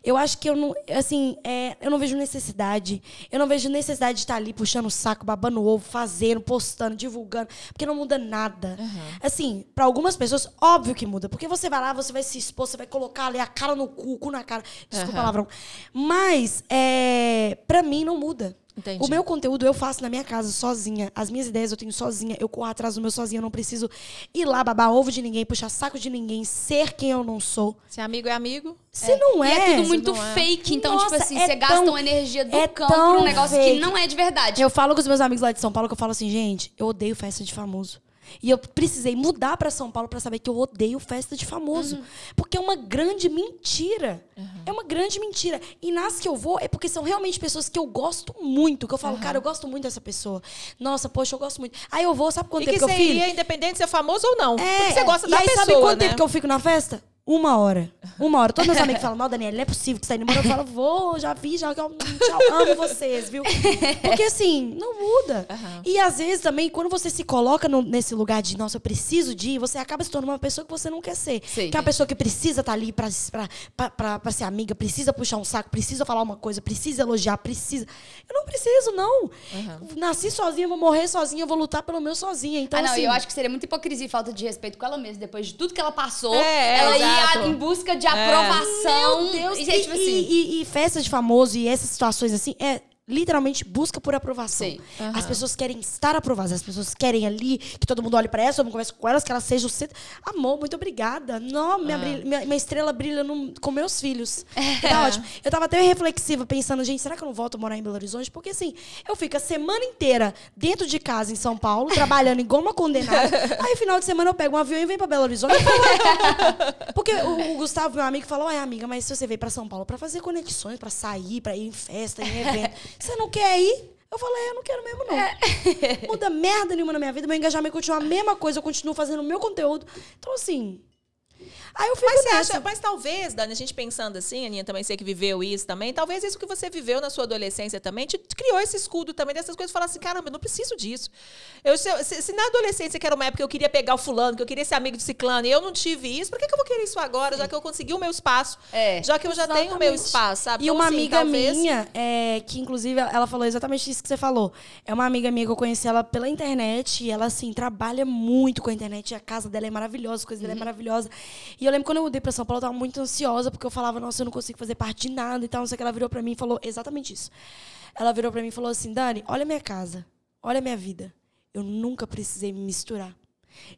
Eu acho que eu não, assim, é, eu não vejo necessidade. Eu não vejo necessidade de estar ali puxando o saco, babando o ovo, fazendo, postando, divulgando, porque não muda nada. Assim, pra algumas pessoas, óbvio que muda, porque você vai lá, você vai se expor, você vai colocar ali a cara no cu, cu na cara. Desculpa o Aham. palavrão. Mas, é, pra mim, não muda. Entendi. O meu conteúdo eu faço na minha casa, sozinha. As minhas ideias eu tenho sozinha. Eu corro atrás do meu sozinha. Eu não preciso ir lá babar ovo de ninguém, puxar saco de ninguém, ser quem eu não sou. Se amigo é amigo, Se não E é. é tudo muito é. fake. Então, Nossa, tipo assim, é você gasta tão- uma energia do é campo tão num negócio fake. que não é de verdade. Eu falo com os meus amigos lá de São Paulo que eu falo assim, gente, eu odeio festa de famoso. E eu precisei mudar pra São Paulo pra saber que eu odeio festa de famoso. Uhum. Porque é uma grande mentira. É uma grande mentira. E nas que eu vou é porque são realmente pessoas que eu gosto muito. Que eu falo, cara, eu gosto muito dessa pessoa. Nossa, poxa, eu gosto muito. Aí eu vou, sabe quanto e tempo que que eu fico? independente de ser famoso ou não. É, porque você gosta e da aí, pessoa, sabe quanto né? tempo que eu fico na festa? Uma hora. Uma hora. Todos meus amigos falam, não, Daniela, não é possível que você tá indo embora. Eu falo, vou, já vi, já tchau, amo vocês, viu? Porque assim, não muda. Aham. E às vezes também, quando você se coloca no- nesse lugar de, nossa, eu preciso de ir, você acaba se tornando uma pessoa que você não quer ser. Sim. Que é uma pessoa que precisa estar ali pra, pra, pra, pra, pra ser amiga, precisa puxar um saco, precisa falar uma coisa, precisa elogiar, precisa. Eu não preciso, não. Nasci sozinha, vou morrer sozinha, vou lutar pelo meu sozinha. Então, ah, não, assim, eu acho que seria muita hipocrisia e falta de respeito com ela mesma. Depois de tudo que ela passou, É, ela exato. em busca de aprovação. Meu Deus, e, e, é, tipo assim, e, e, e festa de famoso e essas situações assim, é literalmente busca por aprovação. Sim. As pessoas querem estar aprovadas, as pessoas querem ali que todo mundo olhe pra elas, todo mundo converse com elas, que elas sejam o centro. Amor, muito obrigada. Não, minha, brilha- minha, minha estrela brilha no- com meus filhos. Tá ótimo. Eu tava até reflexiva pensando, gente, será que eu não volto a morar em Belo Horizonte? Porque assim, eu fico a semana inteira dentro de casa em São Paulo, trabalhando igual uma condenada. Aí, final de semana, eu pego um avião e venho pra Belo Horizonte. Porque o, o Gustavo, meu amigo, falou: Ai, amiga, mas se você veio pra São Paulo pra fazer conexões, pra sair, pra ir em festa, em evento, você não quer ir? Eu falei: Eu não quero mesmo, não. Muda merda nenhuma na minha vida, meu engajamento continua a mesma coisa, eu continuo fazendo o meu conteúdo. Então, assim. Aí eu fico Mas nessa. acha, mas talvez, Dani, a gente pensando assim, Aninha também sei que viveu isso também, talvez isso que você viveu na sua adolescência também te criou esse escudo também dessas coisas, falar assim, caramba, eu não preciso disso. Eu, se, se- na adolescência, que era uma época que eu queria pegar o fulano, que eu queria ser amigo de ciclano, e eu não tive isso, por que, que eu vou querer isso agora, já que eu consegui o meu espaço? É. Já que eu já tenho o meu Exatamente. espaço, sabe? E Então, uma assim, amiga talvez- minha, é, que inclusive ela falou exatamente isso que você falou. É uma amiga minha que eu conheci ela pela internet e ela, assim, trabalha muito com a internet. A casa dela é maravilhosa, as coisas dela é maravilhosa. E eu lembro quando eu mudei pra São Paulo, eu tava muito ansiosa, porque eu falava, nossa, eu não consigo fazer parte de nada e tal. Não sei o que. Ela virou pra mim e falou exatamente isso. Ela virou pra mim e falou assim: Dani, olha a minha casa, olha a minha vida. Eu nunca precisei me misturar.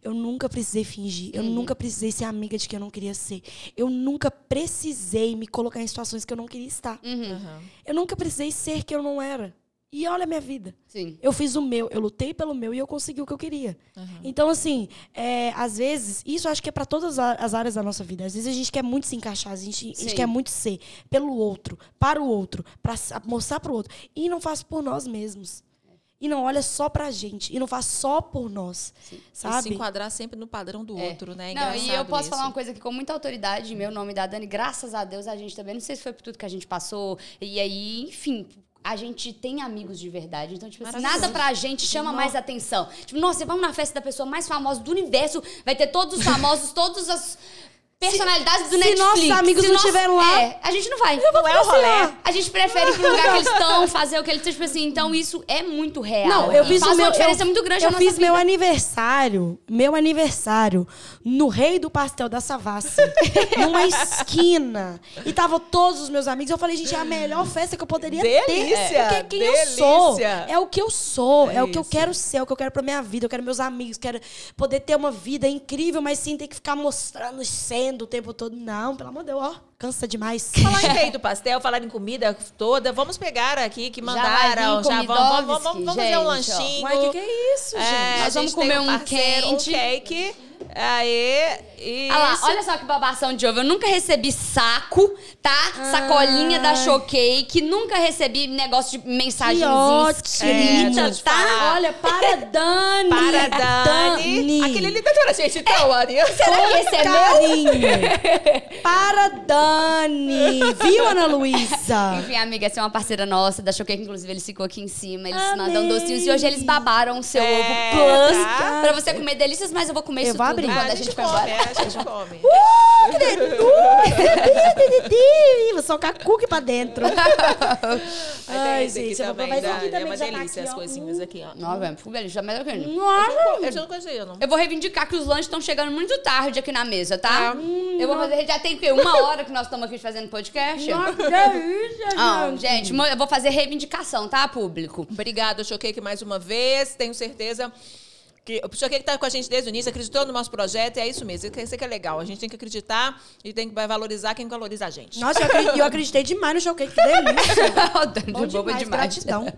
Eu nunca precisei fingir. Eu nunca precisei ser amiga de quem eu não queria ser. Eu nunca precisei me colocar em situações que eu não queria estar. Aham. Eu nunca precisei ser que eu não era. E olha a minha vida. Sim. Eu fiz o meu, eu lutei pelo meu e eu consegui o que eu queria. Então, assim, é, às vezes, isso acho que é pra todas as áreas da nossa vida. Às vezes a gente quer muito se encaixar, a gente, a gente Sim. quer muito ser pelo outro, para o outro, pra s- mostrar pro outro. E não faz por nós mesmos. E não olha só pra gente. E não faz só por nós. E se Sabe? enquadrar sempre no padrão do É. outro, né? Não, e eu posso isso. falar uma coisa aqui com muita autoridade, em meu nome da Dani, graças a Deus a gente também, não sei se foi por tudo que a gente passou, e aí, enfim, a gente tem amigos de verdade. Então, tipo assim, nada pra gente chama mais atenção. Tipo, nossa, vamos na festa da pessoa mais famosa do universo, vai ter todos os famosos, todas as personalidades do se Netflix. nossos amigos não nós- estiveram lá, é, a gente não vai. Não é o rolê. A gente prefere ir pro lugar que eles estão, fazer o que eles estão, tipo assim, então isso é muito real. Não, eu E fiz faz o meu, uma diferença eu, muito grande eu na fiz nossa meu vida. aniversário, meu aniversário no Rei do Pastel da Savassi, numa esquina. E tava todos os meus amigos. Eu falei, gente, é a melhor festa que eu poderia ter. Delícia, Porque quem eu sou delícia. é o que eu sou, é, É o que eu quero ser, é o que eu quero pra minha vida, eu quero meus amigos, quero poder ter uma vida incrível, mas sem ter que ficar mostrando e sendo o tempo todo. Não, pelo amor de Deus, ó, cansa demais. Falar em rei do pastel, falar em comida toda, vamos pegar aqui que Já mandaram. vir Já, vamos, vamos, vamos, vamos fazer um gente, ó. lanchinho. Mas o que, que é isso, É, gente? a Nós vamos gente comer um um parceiro, quente. um cake. Aí, isso. Olha lá, olha só que babação de ovo. Eu nunca recebi saco, tá? Sacolinha da Showcake. Nunca recebi negócio de mensagenzinha ótimo, É, tá? falar. Olha, para Dani. Para Dani. Aquele ali da tua gente, então, Aninha. Será que esse é meu? Carinho. Para Dani. Viu, Ana Luísa? Enfim, amiga, essa é uma parceira nossa da Showcake. Inclusive, eles ficou aqui em cima. Eles Amei. mandam docinhos. E hoje eles babaram o seu É, ovo plus tá. pra você comer delícias. Mas eu vou comer Eu isso vou quando Ah, a, a gente gente for come, embora. é, a gente come. Vou socar cookie pra dentro. Ai, aqui gente, eu vou também, provar esse Dani, aqui É também, uma que já tá delícia aqui, as coisinhas aqui, ó. Nossa, velho, ficou beleza. Já melhor que eu. Nossa. Eu vou reivindicar que os lanches estão chegando muito tarde aqui na mesa, tá? hum, eu vou fazer. Já tem o quê? Uma hora que nós estamos aqui fazendo podcast? Nossa, que delícia, gente, mo- eu vou fazer reivindicação, tá, público? Obrigada, Choquei, mais uma vez. Tenho certeza que o Choquei que está com a gente desde o início, acreditou no nosso projeto, e é isso mesmo. Isso que é legal. A gente tem que acreditar e tem que valorizar quem valoriza a gente. Nossa, eu acreditei, eu acreditei demais no showcake. Que delícia. Dani, Bom demais, demais. gratidão.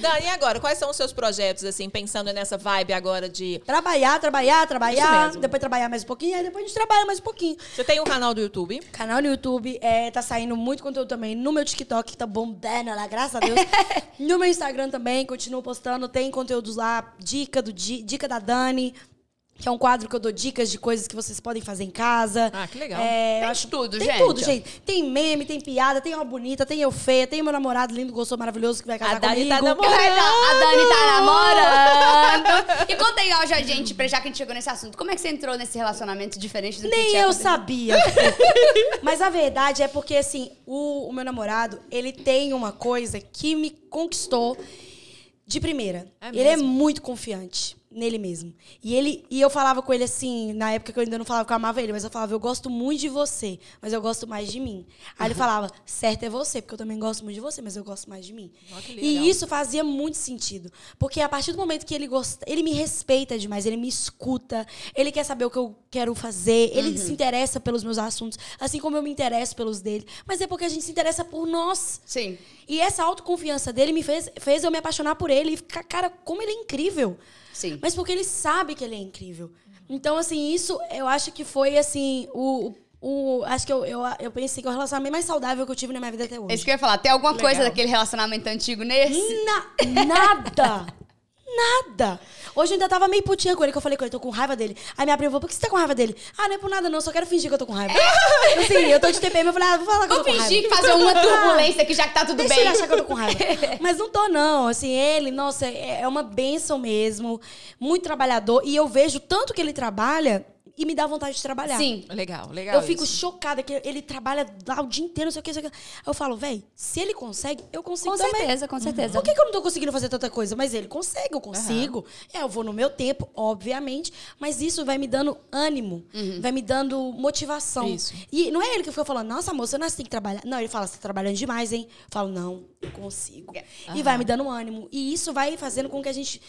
Dani, e agora? Quais são os seus projetos, assim, pensando nessa vibe agora de. Trabalhar, trabalhar, trabalhar. Depois trabalhar mais um pouquinho. Aí depois a gente trabalha mais um pouquinho. Você tem um canal do YouTube? Canal no YouTube, é, tá saindo muito conteúdo também no meu TikTok, que tá bombando lá, graças a Deus. no meu Instagram também, continuo postando, tem conteúdos lá, dica, do, di- dica da Dani, que é um quadro que eu dou dicas de coisas que vocês podem fazer em casa. Ah, que legal. É, Tem eu acho- tudo, tem gente. tudo, gente. Tem meme, tem piada, tem uma bonita, tem eu feia, tem meu namorado lindo, gostoso, maravilhoso, que vai casar A Dani comigo. tá namorando. A Dani tá namorando. E conta aí, ó, já, gente, pra- já que a gente chegou nesse assunto, como é que você entrou nesse relacionamento diferente do que Nem eu sabia. Mas a verdade é porque, assim, o, o meu namorado, ele tem uma coisa que me conquistou de primeira. É ele é muito confiante. Nele mesmo. E ele e eu falava com ele assim, na época que eu ainda não falava que eu amava ele, mas eu falava, eu gosto muito de você, mas eu gosto mais de mim. Aí ele falava, certo é você, porque eu também gosto muito de você, mas eu gosto mais de mim. Legal. E isso fazia muito sentido. Porque a partir do momento que ele gosta, ele me respeita demais, ele me escuta, ele quer saber o que eu quero fazer, ele se interessa pelos meus assuntos, assim como eu me interesso pelos dele. Mas é porque a gente se interessa por nós. Sim. E essa autoconfiança dele me fez, fez eu me apaixonar por ele e ficar, cara, como ele é incrível. Sim. Mas porque ele sabe que ele é incrível. Então, assim, isso eu acho que foi, assim, o. o acho que eu, eu, eu pensei que é o relacionamento mais saudável que eu tive na minha vida até hoje. Isso que eu ia falar. Tem alguma Legal. coisa daquele relacionamento antigo nesse? Na- nada! Nada! Hoje eu ainda tava meio putinha com ele, que eu falei com ele, tô com raiva dele. Aí minha prima falou, por que você tá com raiva dele? Ah, não é por nada não, só quero fingir que eu tô com raiva. assim, eu tô de TPM, eu falei, ah, vou falar que eu Vou tô com raiva. fingir que fazer uma turbulência aqui, já que tá tudo Deixa bem. ele achar que eu tô com raiva. Mas não tô, não. Assim, ele, nossa, é é uma benção mesmo. Muito trabalhador. E eu vejo tanto que ele trabalha e me dá vontade de trabalhar. Sim. Legal, legal. Eu fico isso. chocada que ele trabalha lá o dia inteiro, não sei o que, não sei o que. Eu falo, véi, se ele consegue, eu consigo Com também. certeza, com certeza. Por que, que eu não tô conseguindo fazer tanta coisa? Mas ele consegue, eu consigo. É, eu vou no meu tempo, obviamente. Mas isso vai me dando ânimo, vai me dando motivação. Isso. E não é ele que fica falando, nossa, moça, não, você tem que trabalhar. Não, ele fala, você tá trabalhando demais, hein? Eu falo, não, eu consigo. E vai me dando ânimo. E isso vai fazendo com que a gente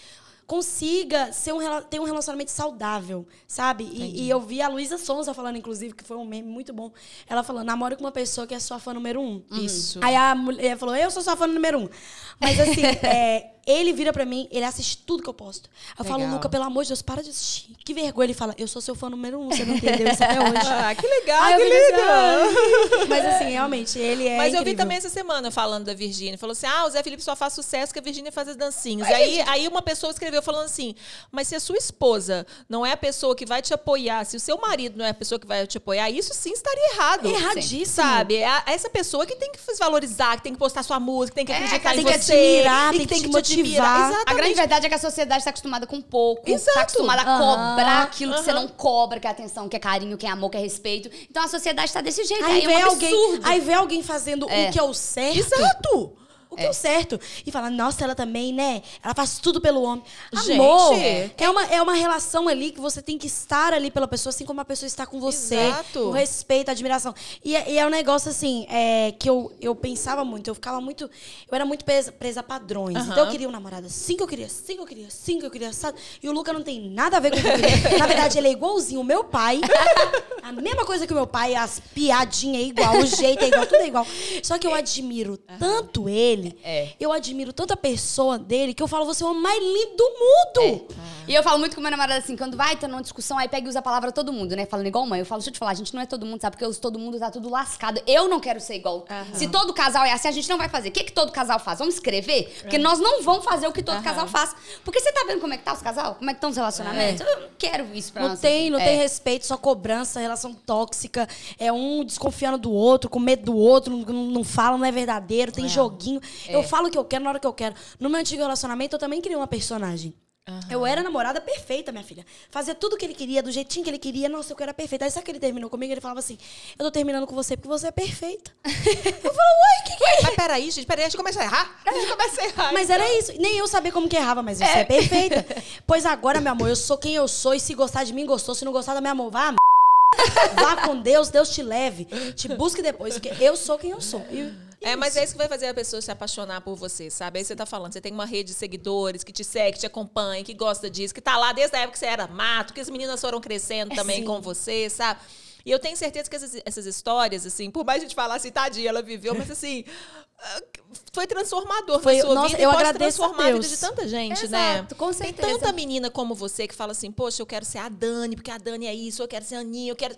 consiga ser um, ter um relacionamento saudável, sabe? E, e eu vi a Luísa Sonza falando, inclusive, que foi um meme muito bom. Ela falou, namore com uma pessoa que é sua fã número um. Isso. Aí a mulher falou, eu sou sua fã número um. Mas assim, é, ele vira pra mim, ele assiste tudo que eu posto. Eu falo, Legal. Luca, pelo amor de Deus, para de assistir. Que vergonha. Ele fala, eu sou seu fã número um, você não entendeu isso até hoje. Ah, que legal, eu que assim, legal. "Ai". Mas assim, realmente, ele é Mas eu vi incrível. também essa semana falando da Virgínia. Falou assim: ah, o Zé Felipe só faz sucesso que a Virgínia faz as dancinhas. E aí, aí uma pessoa escreveu falando assim: mas se a sua esposa não é a pessoa que vai te apoiar, se o seu marido não é a pessoa que vai te apoiar, isso sim estaria errado. Erradíssimo. Sabe? É essa pessoa que tem que se valorizar, que tem que postar sua música, que tem que acreditar tem em que você. admirar, e tem que te te motivar. Admirar. A grande verdade é que a sociedade está acostumada com pouco. Está acostumada a cobrar aquilo que você não cobra, que é atenção, que é carinho, que é amor, que é respeito. Então a sociedade está desse jeito. Aí Aí, vê, é um alguém, aí vê alguém fazendo É. o que é o certo. Exato! O que é. o certo. E fala, nossa, ela também, né? Ela faz tudo pelo homem. Amor, é. é uma, é uma relação ali que você tem que estar ali pela pessoa, assim como a pessoa está com você. Exato. Com respeito, admiração. E, é- e é um negócio, assim, é, que eu, eu pensava muito. Eu ficava muito... Eu era muito presa, presa a padrões. Então eu queria um namorado assim que eu queria, assim que eu queria, assim que eu queria, sabe? E o Luca não tem nada a ver com o que eu queria. Na verdade, ele é igualzinho o meu pai. A mesma coisa que o meu pai, as piadinhas é igual, o jeito é igual, tudo é igual. Só que eu admiro tanto ele, É. eu admiro tanto a pessoa dele, que eu falo, você é o homem mais lindo do mundo. E eu falo muito com meu namorado assim, quando vai tá numa discussão, aí pega e usa a palavra todo mundo, né? Falando igual mãe. Eu falo, deixa eu te falar, a gente não é todo mundo, sabe? Porque todo mundo, tá tudo lascado. Eu não quero ser igual. Se todo casal é assim, a gente não vai fazer. O que, que todo casal faz? Vamos escrever? Porque nós não vamos fazer o que todo Aham. casal faz. Porque você tá vendo como é que tá os casal? Como é que estão os relacionamentos? Eu não quero isso pra Não nós. tem, não É. tem respeito, só cobrança, relação tóxica. É um desconfiando do outro, com medo do outro, não, não fala, não é verdadeiro, tem joguinho. Eu falo o que eu quero na hora que eu quero. No meu antigo relacionamento, eu também criei uma personagem. Eu era a namorada perfeita, minha filha. Fazia tudo o que ele queria, do jeitinho que ele queria. Nossa, eu era perfeita. Aí sabe que ele terminou comigo? Ele falava assim: Eu tô terminando com você porque você é perfeita. eu falo, uai, o que, que é Mas peraí, gente, peraí, a gente começa a errar. A gente começa a errar. mas era isso. Nem eu sabia como que errava, mas você é, perfeita. Pois agora, meu amor, eu sou quem eu sou. E se gostar de mim, gostou. Se não gostar da minha amor, vá. Vá com Deus, Deus te leve. Te busque depois, porque eu sou quem eu sou. E- É, mas é isso que vai fazer a pessoa se apaixonar por você, sabe? Aí você tá falando, você tem uma rede de seguidores que te segue, que te acompanha, que gosta disso, que tá lá desde a época que você era mato, que as meninas foram crescendo também Sim. com você, sabe? E eu tenho certeza que essas, essas histórias, assim, por mais a gente falar assim, tadinha, ela viveu, mas assim, ah, foi transformador Foi- na sua nossa, vida e eu pode agradeço a transformar a vida de tanta gente, né? Exato, com Tem certeza. tanta menina como você que fala assim, poxa, eu quero ser a Dani, porque a Dani é isso, eu quero ser a Aninha, eu quero...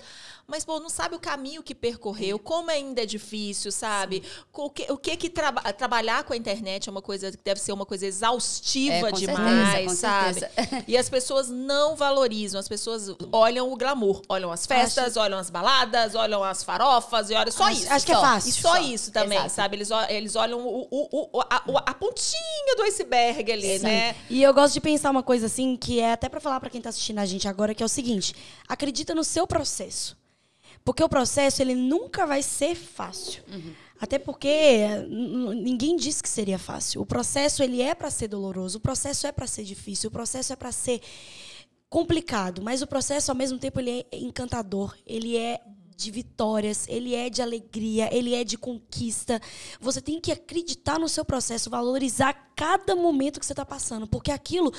Mas, pô, não sabe o caminho que percorreu, como ainda é difícil, sabe? O que, o que que traba- trabalhar com a internet é uma coisa que deve ser uma coisa exaustiva É, com demais, certeza, com sabe? certeza. E as pessoas não valorizam, as pessoas olham o glamour, olham as festas, olham as baladas, olham as farofas, e olham só Acho- isso. acho que é fácil. E só Só. isso também, Exato. sabe? Eles, eles olham o, o- o- a, a pontinha do iceberg ali, Sim. né? E eu gosto de pensar uma coisa assim, que é até pra falar pra quem tá assistindo a gente agora, que é o seguinte: acredita no seu processo. Porque o processo, ele nunca vai ser fácil. Uhum. Até porque ninguém disse que seria fácil. O processo, ele é para ser doloroso. O processo é para ser difícil. O processo é para ser complicado. Mas o processo, ao mesmo tempo, ele é encantador. Ele é de vitórias, ele é de alegria, ele é de conquista. Você tem que acreditar no seu processo, valorizar cada momento que você está passando, porque aquilo,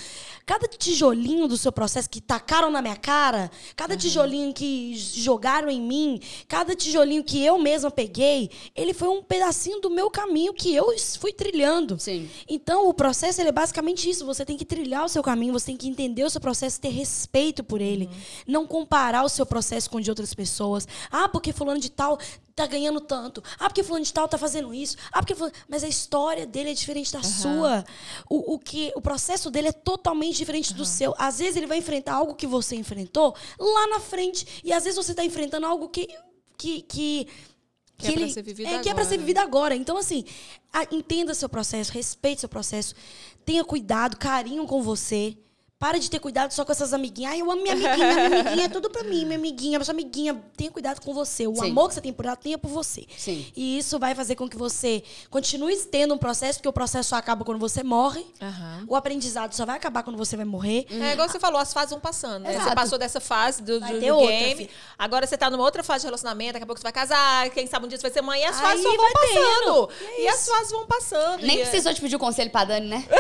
cada tijolinho do seu processo que tacaram na minha cara, cada tijolinho que jogaram em mim, cada tijolinho que eu mesma peguei, ele foi um pedacinho do meu caminho que eu fui trilhando. Sim. Então, o processo é basicamente isso. Você tem que trilhar o seu caminho, você tem que entender o seu processo, ter respeito por ele. Não comparar o seu processo com o de outras pessoas. Ah, porque fulano de tal tá ganhando tanto. Ah, porque fulano de tal tá fazendo isso. Ah, porque fulano... Mas a história dele é diferente da sua. O, o, que, o processo dele é totalmente diferente do seu. Às vezes ele vai enfrentar algo que você enfrentou lá na frente. E às vezes você tá enfrentando algo que... que, que Que é pra ser vivido é, que é pra ser agora. vivido agora. Então, assim, a- entenda seu processo, respeite seu processo, tenha cuidado, carinho com você. Para de ter cuidado só com essas amiguinhas. Ai, eu amo minha amiguinha, minha amiguinha é tudo pra mim, minha amiguinha, sua amiguinha. Tenha cuidado com você. O Sim. amor que você tem por ela, tenha por você. Sim. E isso vai fazer com que você continue tendo um processo, porque o processo só acaba quando você morre. Aham. O aprendizado só vai acabar quando você vai morrer. É igual você falou, as fases vão passando. Né? Você passou dessa fase do, do- do outra, game. filho. Agora você tá numa outra fase de relacionamento, daqui a pouco você vai casar, quem sabe um dia você vai ser mãe, e as Aí fases só vão passando. tendo. E é E as fases vão passando. Nem e é- precisou te pedir o conselho pra Dani, né?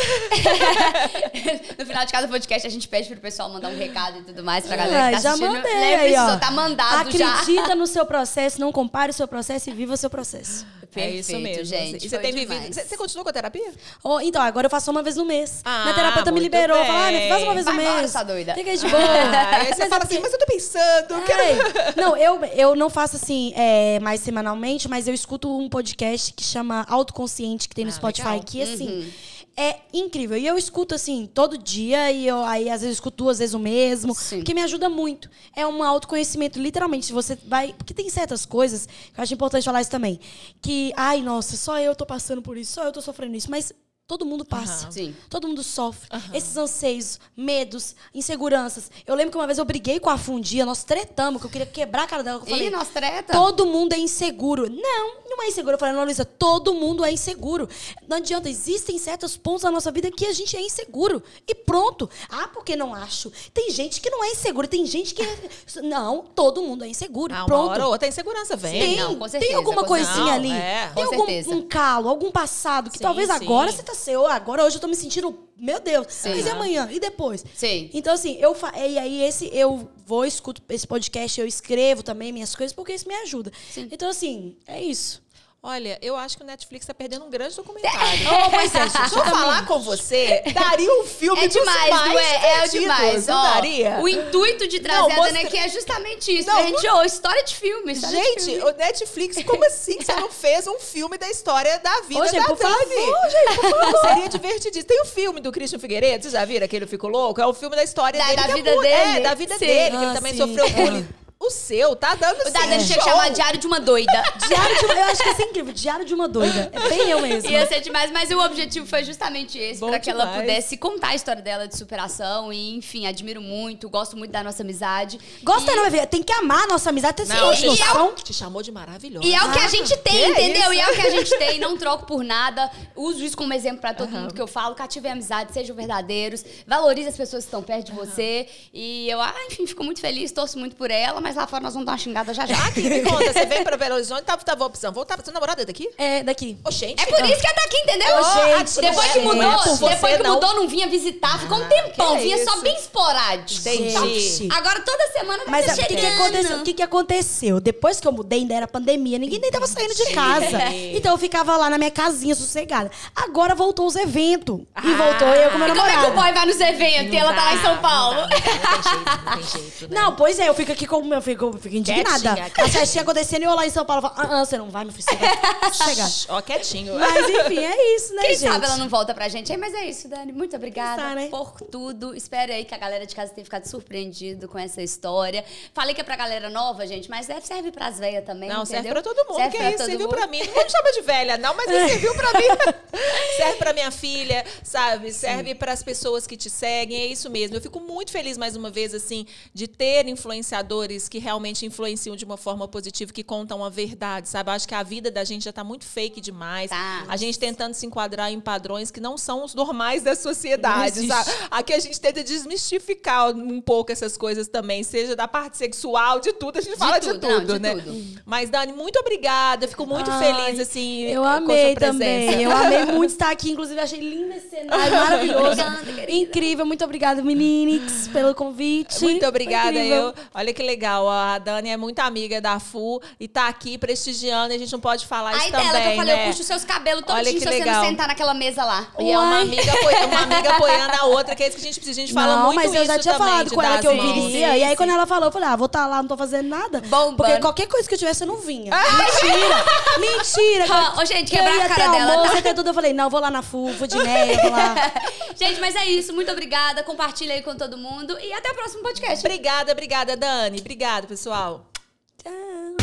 no final de cada podcast, a gente pede pro pessoal mandar um recado e tudo mais pra galera que tá já assistindo. mandei ó. tá mandado já. Acredita no seu processo, não compare o seu processo e viva o seu processo. É isso Perfeito, mesmo. gente. E você tem demais. vivido. Você, você continua com a terapia? Oh, então, agora eu faço uma vez no mês. Ah, Minha terapeuta me liberou. bem. Falou, ah, faz uma vez no Vai embora, mês. essa doida. Fica aí de boa. Ah, aí você Mas fala é assim, mas eu tô pensando. eu quero- Não, eu, eu não faço assim é, mais semanalmente, mas eu escuto um podcast que chama Autoconsciente, que tem no Ah, Spotify, legal. que assim. É incrível. E eu escuto assim todo dia, e eu aí às vezes escuto duas vezes o mesmo, Sim. que me ajuda muito. É um autoconhecimento, literalmente. Você vai. Porque tem certas coisas, que eu acho importante falar isso também. Que, ai, nossa, só eu tô passando por isso, só eu tô sofrendo isso. Mas todo mundo passa. Sim. Uhum. Todo mundo sofre. Esses anseios, medos, inseguranças. Eu lembro que uma vez eu briguei com a Fundia, nós tretamos, que eu queria quebrar a cara dela. Eu falei, Ih, nós treta. todo mundo é inseguro. Não, não é inseguro. Eu falei, não, Luísa, todo mundo é inseguro. Não adianta, existem certos pontos da nossa vida que a gente é inseguro. E pronto. Ah, porque não acho. Tem gente que não é insegura, tem gente que. é- Não, todo mundo é inseguro. Ah, uma pronto. hora ou outra a insegurança vem. Tem, não, com tem certeza, alguma coisinha certeza. ali. Não, é, tem algum certeza. um calo, algum passado que Sim, talvez sim. agora você tá seu. Agora hoje eu tô me sentindo, meu Deus. Mas e amanhã? E depois? Sim. Então, assim, eu fa... e aí esse eu vou, escuto esse podcast, eu escrevo também minhas coisas, porque isso me ajuda. Então, assim, é isso. Olha, eu acho que o Netflix tá perdendo um grande documentário. Oh, pois é, gente, Deixa eu falar com você, daria um filme É demais, mais não é? É demais. não Ó, daria? o intuito de trazer Não, a aqui é justamente isso. Não, pra gente, ô, história de filme. história de Gente, filme. o Netflix, como assim que você não fez um filme da história da vida Ô, gente, da por Dani? favor, gente, por favor. Seria divertidíssimo. Tem o filme do Christian Figueiredo, vocês já viram aquele Ficou Louco? É o filme da história Da- dele. da que é vida muito- dele. É, da vida Sim. dele, que Ah, ele também sim. sofreu É. O seu, tá dando O da assim, tinha que chamar Diário de uma Doida. Diário de uma... Eu acho que isso é incrível. Diário de uma doida. É bem eu mesmo. Ia ser demais, mas o objetivo foi justamente esse, Bom para que ela demais. pudesse contar a história dela de superação. E, enfim, admiro muito, gosto muito da nossa amizade. Gosta e... não, filha? Tem que amar a nossa amizade. Tem Não, sim, te, é chamou, te chamou de maravilhosa. E é o que a gente tem, que entendeu? isso? E é o que a gente tem, não troco por nada. Uso isso como exemplo pra todo mundo que eu falo. Cative a amizade, sejam verdadeiros. Valorize as pessoas que estão perto de você. E eu, ah, enfim, fico muito feliz, torço muito por ela, mas lá fora nós vamos dar uma xingada já já. Aqui, me conta, você vem pra Belo Horizonte, tava, tava opção. Voltar pra seu namorado é daqui? É, daqui. Ô, gente. É por isso que ela tá aqui, entendeu? Ah, gente, depois que mudou, Não é depois você, que não. mudou, não vinha visitar, ficou um tempão, que vinha só bem esporádico. Entendi. Agora toda semana Mas tá é, o chegando. aconteceu? O que, que aconteceu? Depois que eu mudei, ainda era pandemia, ninguém nem tava saindo de casa. Então eu ficava lá na minha casinha sossegada. Agora voltou os eventos. E voltou eu com meu E como é que o namorado. boy vai nos eventos e ela tá lá em São Paulo? Não, dá, não, não tem jeito, não tem jeito. Né? Não, pois é, eu fico aqui como eu fico, eu fico indignada. Quietinha, A festinha acontecendo e eu lá em São Paulo falo, ah, ah, você não vai, meu filho. Shhh, Ó, quietinho. Mas enfim, é isso, né, Quem gente? sabe ela não volta pra gente aí, mas é isso, Dani. Muito obrigada Tá, né? por tudo. Espero aí que a galera de casa tenha ficado surpreendido com essa história. Falei que é pra galera nova, gente, mas deve serve pras velhas também, Não, serve entendeu? pra todo mundo, Serve que é todo serviu mundo. pra mim. Não me chama de velha, não, mas serviu pra mim. serve pra minha filha, sabe? Serve pras pessoas que te seguem, é isso mesmo. Eu fico muito feliz, mais uma vez, assim, de ter influenciadores mulheres que realmente influenciam de uma forma positiva, que contam a verdade, sabe? Eu acho que a vida da gente já tá muito fake demais. Tá. A gente tentando se enquadrar em padrões que não são os normais da sociedade, sabe? Aqui a gente tenta desmistificar um pouco essas coisas também, seja da parte sexual, de tudo, a gente fala de tudo, tudo, não, de né? tudo. Mas, Dani, muito obrigada. Fico muito Ai, feliz, assim, Eu com a amei sua presença. também. Eu amei muito estar aqui. Inclusive, achei lindo esse cenário, maravilhoso. Obrigada. Incrível. Muito obrigada, meninix, pelo convite. Muito obrigada, eu. Olha que legal. A Dani é muito amiga da FU e tá aqui prestigiando e a gente não pode falar Aí isso dela também, que eu falei, né? eu puxo seus cabelos Olha todinho que se você legal. não sentar naquela mesa lá. E é uma amiga, uma amiga apoiando a outra, que é isso que a gente precisa. A gente fala não, muito mas eu já tinha também, falado com ela que eu mãos. viria. e aí, quando ela falou, eu falei, ah, vou estar lá, não tô fazendo nada. Bombando. Porque qualquer coisa que eu tivesse, eu não vinha. Mentira! Mentira! Ah, ô, gente, quebrar a cara dela, almoço, tá? tudo. Eu falei, não, vou lá na FU, vou de neve, vou lá. Gente, mas é isso. Muito obrigada. Compartilha aí com todo mundo. E até o próximo podcast. Obrigada, obrigada, Dani. Obrigada, pessoal. Tchau.